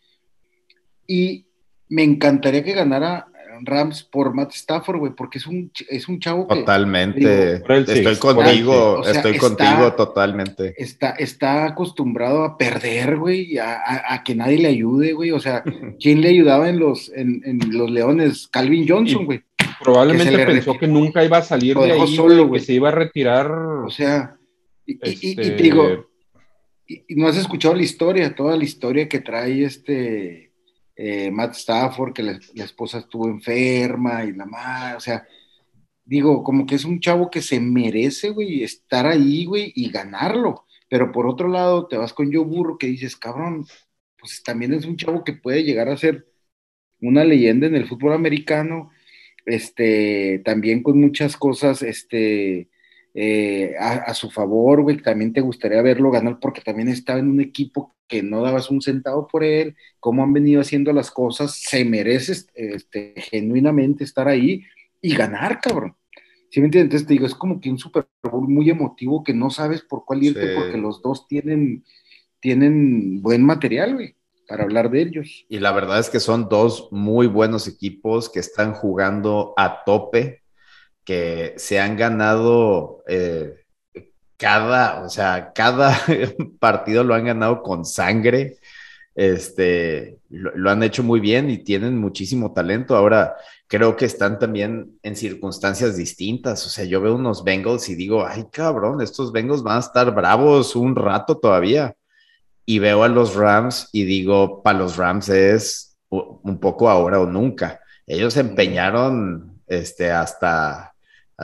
Y me encantaría que ganara Rams por Matt Stafford, güey, porque es un, es un chavo que... Totalmente. Digo, estoy contigo, o sea, estoy está, contigo totalmente. Está, está acostumbrado a perder, güey, a, a, a, que nadie le ayude, güey. O sea, ¿quién le ayudaba en los, en, en los Leones? Calvin Johnson, güey. Probablemente que pensó que nunca iba a salir de ahí, solo, güey, que se iba a retirar. O sea, y, este... y, y te digo, y, no has escuchado la historia, toda la historia que trae este eh, Matt Stafford, que la, la, esposa estuvo enferma y la madre, o sea, digo, como que es un chavo que se merece, güey, estar ahí, güey, y ganarlo. Pero por otro lado, te vas con Joe Burro que dices, cabrón, pues también es un chavo que puede llegar a ser una leyenda en el fútbol americano, este, también con muchas cosas, este, eh, a, su favor, güey, también te gustaría verlo ganar porque también estaba en un equipo que no dabas un centavo por él, cómo han venido haciendo las cosas, se merece este, genuinamente estar ahí y ganar, cabrón. ¿Sí me entiendes? Entonces te digo, es como que un Super Bowl muy emotivo que no sabes por cuál irte porque los dos tienen, tienen buen material, güey, para hablar de ellos. Y la verdad es que son dos muy buenos equipos que están jugando a tope, que se han ganado eh, cada, o sea, cada partido lo han ganado con sangre. Este, lo, han hecho muy bien y tienen muchísimo talento. Ahora, creo que están también en circunstancias distintas. O sea, yo veo unos Bengals y digo, ay, cabrón, estos Bengals van a estar bravos un rato todavía. Y veo a los Rams y digo, para los Rams es un poco ahora o nunca. Ellos empeñaron este, hasta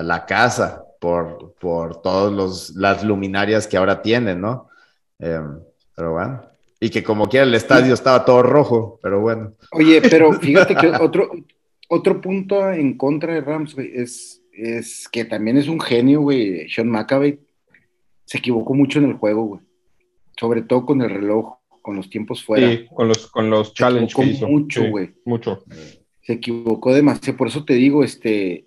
la casa por, por todas las luminarias que ahora tienen, ¿no? Em, pero bueno. Y que como quiera el estadio estaba todo rojo, pero bueno. Oye, pero fíjate que otro, otro punto en contra de Rams, güey, es, es que también es un genio, güey. Sean McAvey se equivocó mucho en el juego, güey. Sobre todo con el reloj, con los tiempos fuera. Sí, con los, con los challenges que hizo. mucho, güey. mucho. Se equivocó demasiado. Por eso te digo, este.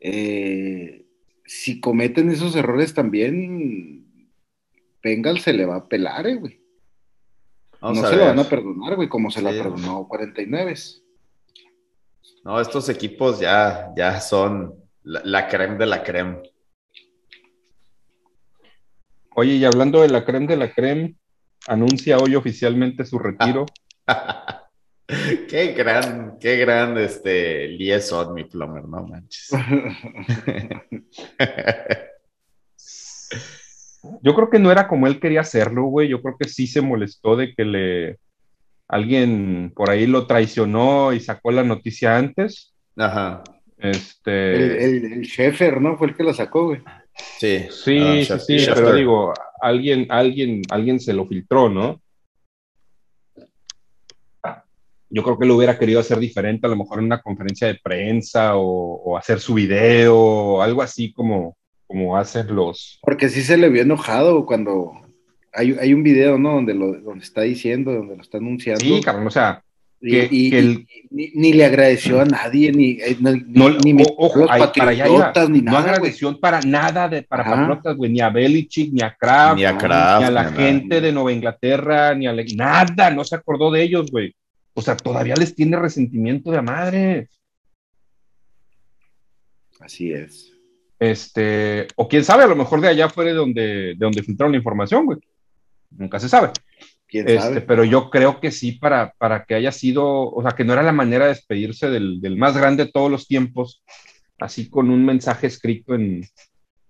Eh, si cometen esos errores también, Bengal se le va a pelar, eh, güey. no se lo van a perdonar, güey, como se la perdonó 49. No, estos equipos ya, ya son la, la creme de la creme. Oye, y hablando de la creme de la creme, anuncia hoy oficialmente su retiro. qué gran, qué gran este liaison, mi plomer, no manches. Yo creo que no era como él quería hacerlo, güey. Yo creo que sí se molestó de que le alguien por ahí lo traicionó y sacó la noticia antes. Ajá. Este. El, el, ¿no? Fue el que la sacó, güey. Sí. Sí, sí, sí, pero digo, alguien, alguien, alguien se lo filtró, ¿no? Yo creo que lo hubiera querido hacer diferente, a lo mejor en una conferencia de prensa o, hacer su video, o algo así como, como hacen los... Porque sí se le vio enojado cuando hay, hay un video, ¿no? Donde lo donde está diciendo, donde lo está anunciando. Sí, cabrón, o sea... y, ni, le agradeció a nadie, ni, eh, no, ni ojo, para allá ni nada. No agradeció para nada de, para patriotas, güey, ni a Belichick, ni a Kraft, ni a, Kraft, ni a la gente de Nueva Inglaterra, ni a nada, no se acordó de ellos, güey. O sea, todavía les tiene resentimiento de a madre. Así es. Este, o quién sabe, a lo mejor de allá fue de donde, de donde filtraron la información, güey. Nunca se sabe. ¿Quién este, sabe? Pero yo creo que sí, para, para que haya sido, o sea, que no era la manera de despedirse del, más grande de todos los tiempos, así con un mensaje escrito en,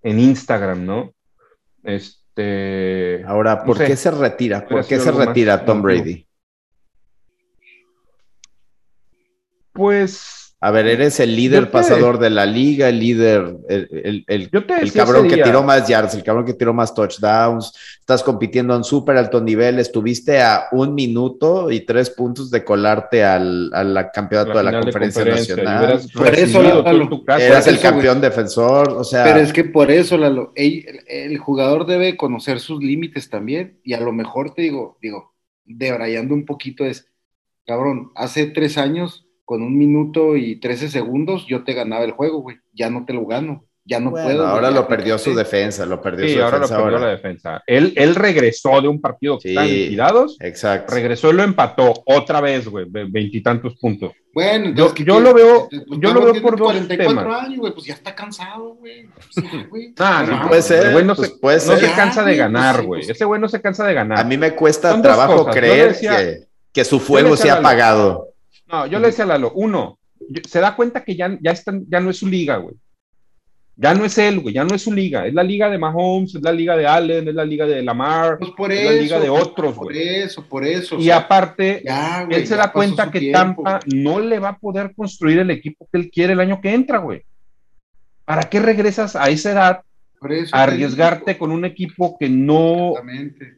Instagram, ¿no? Este. Ahora, ¿por qué se retira? ¿Por qué se retira Tom Brady? Pues. A ver, eres el líder pasador de la liga, el líder, el, el, cabrón que tiró más yards, el cabrón que tiró más touchdowns, estás compitiendo en súper alto nivel, estuviste a un minuto y tres puntos de colarte al, campeonato de la conferencia, nacional. Por eso, eras el campeón defensor, o sea. Pero es que por eso, Lalo, el, jugador debe conocer sus límites también, y a lo mejor te digo, digo, debrayando un poquito es, cabrón, hace tres años con un minuto y trece segundos, yo te ganaba el juego, güey. Ya no te lo gano. Ya no puedo. Ahora lo perdió su defensa, lo perdió sí, ahora lo perdió la defensa. Él, él regresó de un partido que sí, Exacto. Regresó y lo empató otra vez, güey, veintitantos puntos. Bueno, yo, yo lo veo, yo lo veo por dos 44 temas. años, güey, pues ya está cansado, güey. Ah, no, puede ser. Güey no, se, puede ser. no se cansa de ganar, güey. Ese güey no se cansa de ganar. A mí me cuesta trabajo creer que, que, su fuego se ha apagado. No, yo le decía a Lalo, uno, se da cuenta que ya, ya, ya no es su liga, güey. Ya no es él, güey, ya no es su liga. Es la liga de Mahomes, es la liga de Allen, es la liga de Lamar, pues por es la liga de otros, güey. Por eso, por eso. Y aparte, él se da cuenta que Tampa no le va a poder construir el equipo que él quiere el año que entra, güey. ¿Para qué regresas a esa edad arriesgarte con un equipo que no,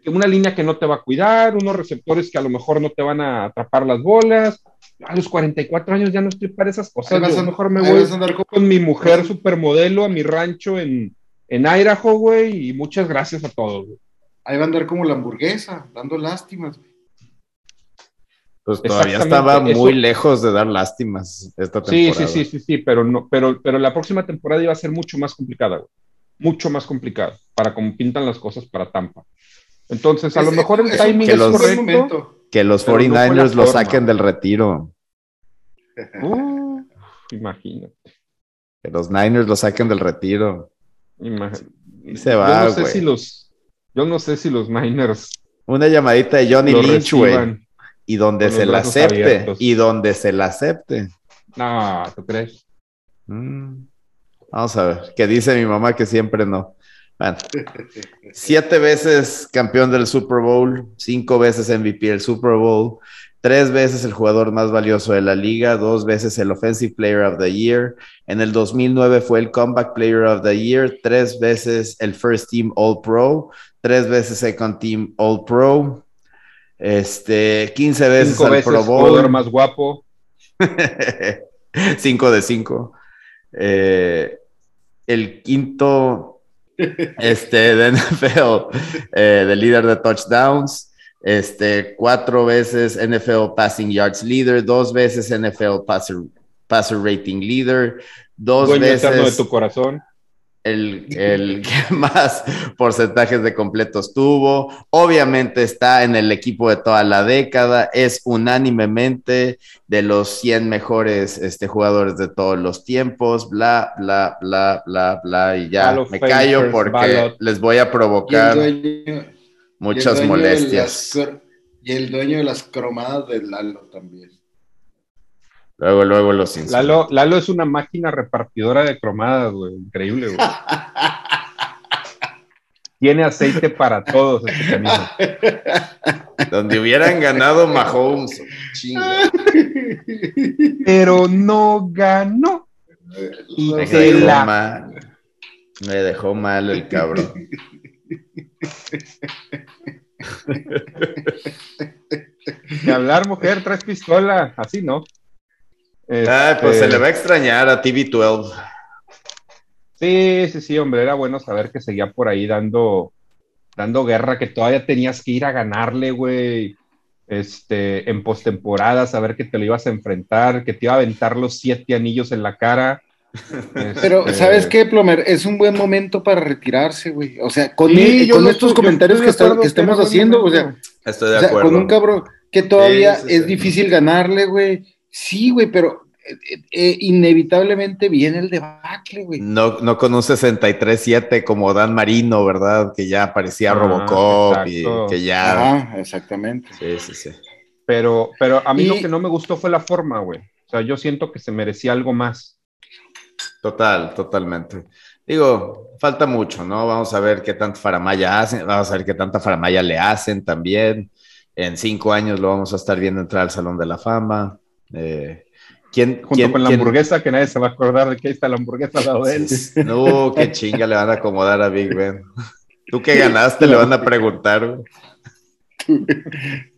que una línea que no te va a cuidar, unos receptores que a lo mejor no te van a atrapar las bolas. A los 44 años ya no estoy para esas cosas. a lo mejor me voy con mi mujer supermodelo a mi rancho en, en Idaho, güey, y muchas gracias a todos, Ahí va a andar como la hamburguesa, dando lástimas, Pues todavía estaba muy lejos de dar lástimas esta temporada. Sí, sí, sí, sí, sí, pero no, pero, pero la próxima temporada iba a ser mucho más complicada, güey mucho más complicado para cómo pintan las cosas para Tampa. Entonces, a lo mejor el timing es correcto. Que los 49ers lo saquen del retiro. Uh, imagínate. Que los Niners lo saquen del retiro. se va, yo no sé si los, yo no sé si los Niners. Una llamadita de Johnny Lynch, güey. Y donde se la acepte. Y donde se la acepte. No, ¿tú crees? Mm. Vamos a ver, que dice mi mamá que siempre no. Bueno, siete veces campeón del Super Bowl, cinco veces MVP del Super Bowl, tres veces el jugador más valioso de la liga, dos veces el Offensive Player of the Year. En el 2009 fue el Comeback Player of the Year, tres veces el First Team All Pro, tres veces Second Team All Pro, este, 15 veces cinco el Pro Bowl. Jugador más guapo. cinco de cinco. Eh, el quinto este, de NFL, eh, de líder de touchdowns, este, cuatro veces NFL Passing Yards Leader, dos veces NFL Passer, passer Rating Leader, dos veces... de tu corazón el, el, que más porcentajes de completos tuvo. Obviamente está en el equipo de toda la década, es unánimemente de los 100 mejores este, jugadores de todos los tiempos, bla, bla, bla, bla, bla, y ya me callo porque les voy a provocar muchas molestias. y el dueño de las cromadas de Lalo también. Luego, luego los Lalo, Lalo es una máquina repartidora de cromadas, güey. Increíble, güey. Tiene aceite para todos este camino. Donde hubieran ganado Mahomes. Pero no ganó. me, dejó mal. me dejó mal el cabrón. De hablar, mujer, traes pistola. Así no. Ah, pues se le va a extrañar a TV12. Sí, sí, sí, hombre, era bueno saber que seguía por ahí dando, dando guerra, que todavía tenías que ir a ganarle, güey. Este, en postemporada, saber que te lo ibas a enfrentar, que te iba a aventar los siete anillos en la cara. Pero, este, ¿sabes qué, Plomer? Es un buen momento para retirarse, güey. O sea, con, estos comentarios que, estamos haciendo, o sea, estoy de acuerdo. con un cabrón que todavía es difícil ganarle, güey Sí, güey, pero eh, eh, eh, inevitablemente viene el debacle, güey. No, no con un 63-7 como Dan Marino, ¿verdad? Que ya parecía Robocop y que ya. Ah, exactamente. Sí, sí, sí. Pero, pero a mí lo que no me gustó fue la forma, güey. O sea, yo siento que se merecía algo más. Total, totalmente. Digo, falta mucho, ¿no? Vamos a ver qué tanta faramaya hacen, vamos a ver qué tanta faramaya le hacen también. En cinco años lo vamos a estar viendo entrar al Salón de la Fama. Eh, ¿quién, Junto con la hamburguesa, que nadie se va a acordar de que ahí está la hamburguesa al lado de él. No, qué chinga le van a acomodar a Big Ben. Tú que ganaste, le van a preguntar.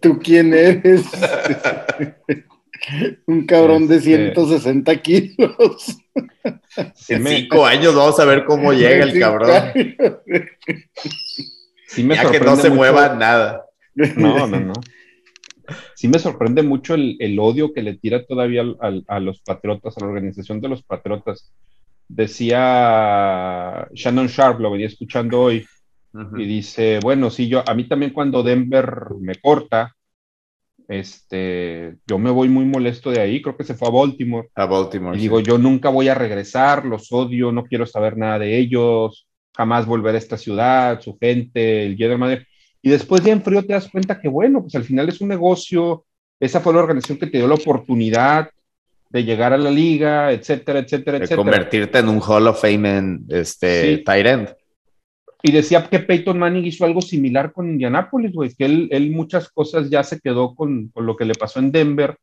¿Tú, quién eres? Un cabrón de 160 este, kilos. En cinco años vamos a ver cómo llega el cabrón. ya que no se mueva nada. No, no, no sí me sorprende mucho el, odio que le tira todavía a los patriotas, a la organización de los patriotas. Decía Shannon Sharp, lo venía escuchando hoy, y dice, bueno, sí, yo, a mí también cuando Denver me corta, este, yo me voy muy molesto de ahí, creo que se fue a Baltimore. A Baltimore. Y digo, yo nunca voy a regresar, los odio, no quiero saber nada de ellos, jamás volver a esta ciudad, su gente, el general Madre. Y después ya en frío te das cuenta que, bueno, pues al final es un negocio, esa fue la organización que te dio la oportunidad de llegar a la liga, etcétera, etcétera, de etcétera. convertirte en un Hall of Fame en este tight end. Y decía que Peyton Manning hizo algo similar con Indianapolis, güey, que él, él, muchas cosas ya se quedó con, con, lo que le pasó en Denver,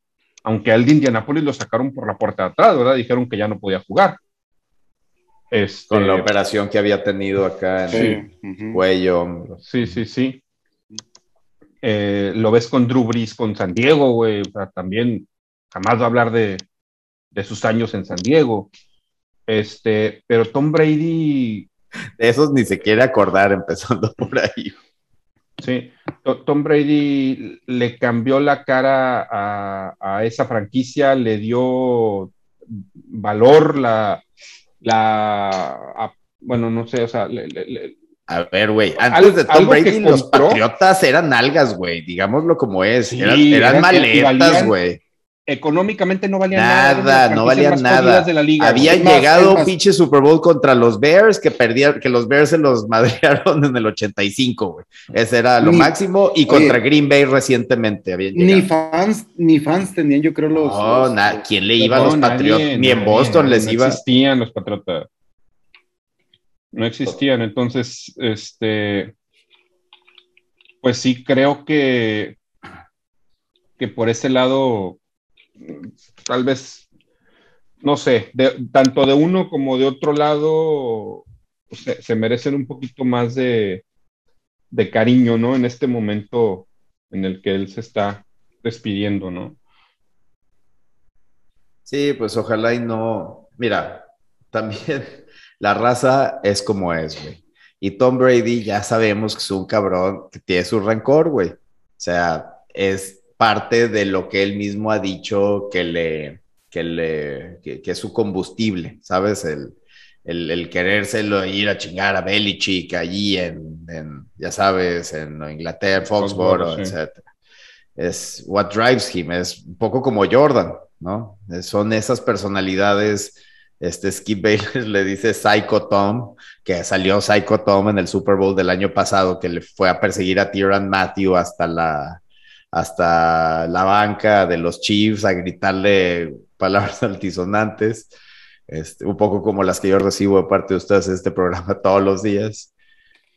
aunque al de Indianapolis lo sacaron por la puerta de atrás, ¿verdad? Dijeron que ya no podía jugar. Este, Con la operación que había tenido acá en el cuello. Sí, sí, sí. Eh, lo ves con Drew Brees con San Diego, güey. también jamás va a hablar de, de, sus años en San Diego. Este, pero Tom Brady. De esos ni se quiere acordar empezando por ahí. Sí, Tom Brady le cambió la cara a, esa franquicia, le dio valor, la, la bueno, no sé, o sea, a ver, güey, antes de Tom Brady los Patriotas eran algas, güey, digámoslo como es, eran, eran maletas, güey económicamente no valían nada. no valían nada. Habían llegado un pinche Super Bowl contra los Bears que perdieron, que los Bears se los madrearon en el 85, güey. Ese era lo máximo. Y contra Green Bay recientemente habían Ni fans, ni fans tenían, yo creo, los. No, ¿quién le iba a los Patriotas? Ni en Boston les iba. No existían los Patriotas. No existían. Entonces, este. Pues sí, creo que. Que por ese lado tal vez, no sé, tanto de uno como de otro lado, se, merecen un poquito más de, de, cariño, ¿no? En este momento en el que él se está despidiendo, ¿no? Sí, pues ojalá y no. Mira, también la raza es como es, güey. Y Tom Brady ya sabemos que es un cabrón que tiene su rencor, güey. O sea, es parte de lo que él mismo ha dicho que le, que le, que, es su combustible, ¿sabes? El, el, el, querérselo ir a chingar a Belichick allí en, en ya sabes, en Inglaterra, Foxborough, etc. Es what drives him, es un poco como Jordan, ¿no? Son esas personalidades, este Skip Bayless le dice Psycho Tom, que salió Psycho Tom en el Super Bowl del año pasado, que le fue a perseguir a Tyrann Matthew hasta la, hasta la banca de los Chiefs a gritarle palabras altisonantes, este, un poco como las que yo recibo de parte de ustedes en este programa todos los días.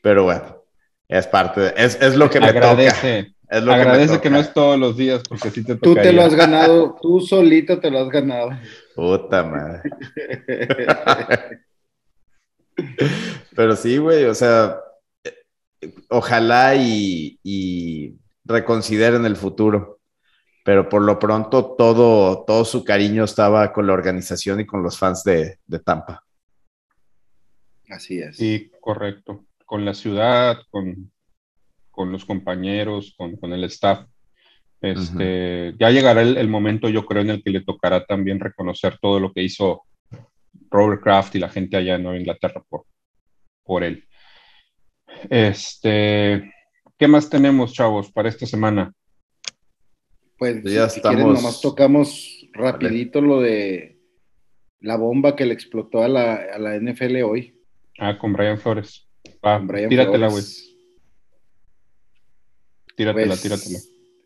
Pero bueno, es parte, es, es, lo que me agradece, toca. Es lo agradece que, no es todos los días, porque si te Tú te lo has ganado, tú solito te lo has ganado. Puta madre. Pero sí, güey, o sea, ojalá y, y reconsideren el futuro. Pero por lo pronto todo, todo su cariño estaba con la organización y con los fans de, Tampa. Así es. Sí, correcto. Con la ciudad, con, con los compañeros, con, el staff. Este, Ya llegará el, momento, yo creo, en el que le tocará también reconocer todo lo que hizo Robert Kraft y la gente allá en Nueva Inglaterra por, por él. Este, ¿Qué más tenemos, chavos, para esta semana? Pues ya si estamos... quieren, nomás tocamos rapidito lo de la bomba que le explotó a la, a la NFL hoy. Ah, con Brian Flores. Ah, tíratela, güey. Tíratela, pues, tíratela.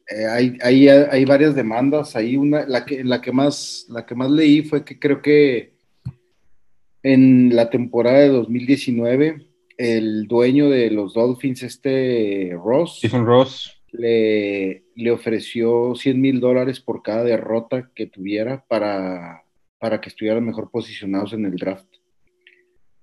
Eh, hay, hay, hay, varias demandas. Hay una, la que, la que más, la que más leí fue que creo que en la temporada de 2019 el dueño de los Dolphins, este Ross, Stephen Ross, le, le ofreció 100 mil dólares por cada derrota que tuviera para, para que estuvieran mejor posicionados en el draft.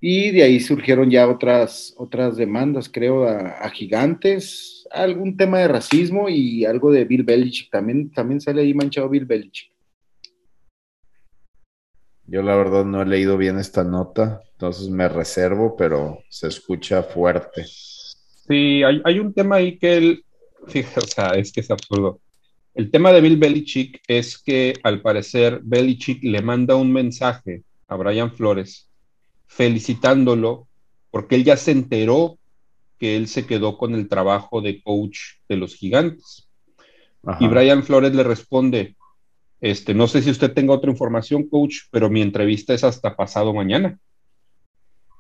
Y de ahí surgieron ya otras, otras demandas, creo, a, gigantes, algún tema de racismo y algo de Bill Belichick. También, también sale ahí manchado Bill Belichick. Yo la verdad no he leído bien esta nota, entonces me reservo, pero se escucha fuerte. Sí, hay, un tema ahí que él, fíjate, o sea, es que es absurdo. El tema de Bill Belichick es que al parecer Belichick le manda un mensaje a Brian Flores felicitándolo porque él ya se enteró que él se quedó con el trabajo de coach de los gigantes. Y Brian Flores le responde, este, no sé si usted tenga otra información, coach, pero mi entrevista es hasta pasado mañana.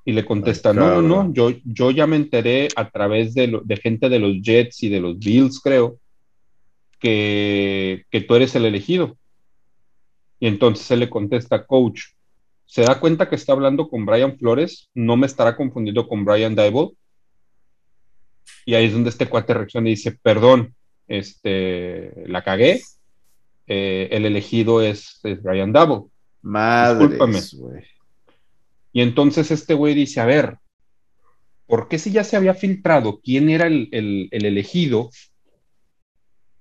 Y le contesta, no, no, no, yo, yo ya me enteré a través de, gente de los Jets y de los Bills, creo, que, que tú eres el elegido. Y entonces él le contesta, coach, ¿se da cuenta que está hablando con Brian Flores? ¿No me estará confundiendo con Brian Dable? Y ahí es donde este cuate reacciona y dice, perdón, este, la cagué, eh, el elegido es, Brian Double. Madre. Y entonces este güey dice, a ver, ¿por qué si ya se había filtrado quién era el, el, el elegido?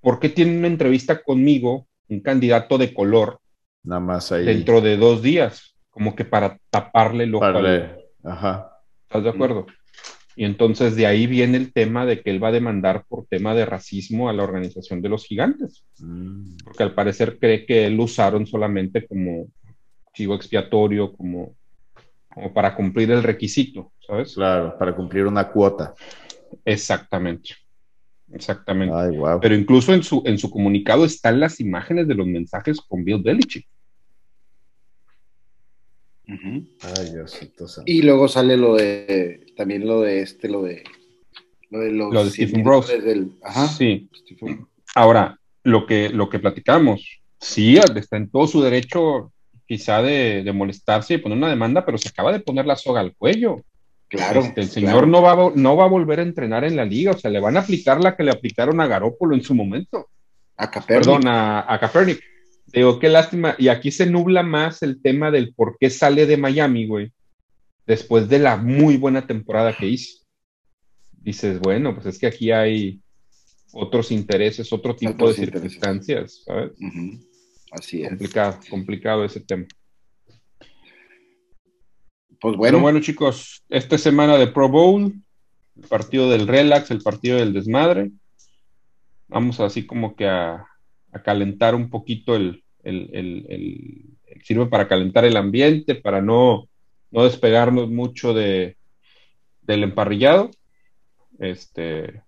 ¿Por qué tiene una entrevista conmigo, un candidato de color, Nada más ahí. dentro de dos días? Como que para taparle lo Para- Ajá. ¿Estás de acuerdo? Y entonces de ahí viene el tema de que él va a demandar por tema de racismo a la organización de los gigantes, Mm. porque al parecer cree que él lo usaron solamente como chivo expiatorio, como, como para cumplir el requisito, ¿sabes? Claro, para cumplir una cuota. Exactamente. Exactamente. Ay, wow. Pero incluso en su, en su comunicado están las imágenes de los mensajes con Bill Belichick. Ay, Diosito santo. Y luego sale lo de, también lo de este, lo de, lo de los Lo de Stephen seguidores del- ajá. Sí. Stephen- Ahora, lo que, lo que platicamos, sí, está en todo su derecho quizá de, de molestarse y poner una demanda, pero se acaba de poner la soga al cuello. Claro. Este, el señor claro. no, va, no va a volver a entrenar en la liga, o sea, le van a aplicar la que le aplicaron a Garópolo en su momento. A Capernic. Perdón, a, a. Digo, qué lástima. Y aquí se nubla más el tema del por qué sale de Miami, güey, después de la muy buena temporada que hizo. Dices, bueno, pues es que aquí hay otros intereses, otro tipo Otros de intereses. circunstancias, ¿sabes? Así es. Complicado, complicado ese tema. Pues Bueno, bueno, bueno, chicos, esta semana de Pro Bowl, el partido del relax, el partido del desmadre. Vamos así como que a, a calentar un poquito el, el- el- el- el- sirve para calentar el ambiente, para no, no despegarnos mucho de, del emparrillado. Este,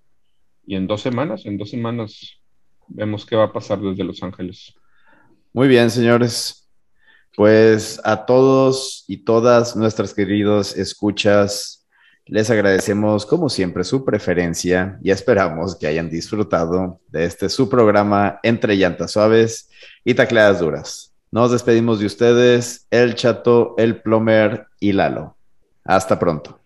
y en dos semanas, en dos semanas vemos qué va a pasar desde Los Ángeles. Muy bien, señores. Pues a todos y todas nuestras queridos escuchas, les agradecemos como siempre su preferencia y esperamos que hayan disfrutado de este su programa entre llantas suaves y tacleadas duras. Nos despedimos de ustedes, el chato, el plomer y Lalo. Hasta pronto.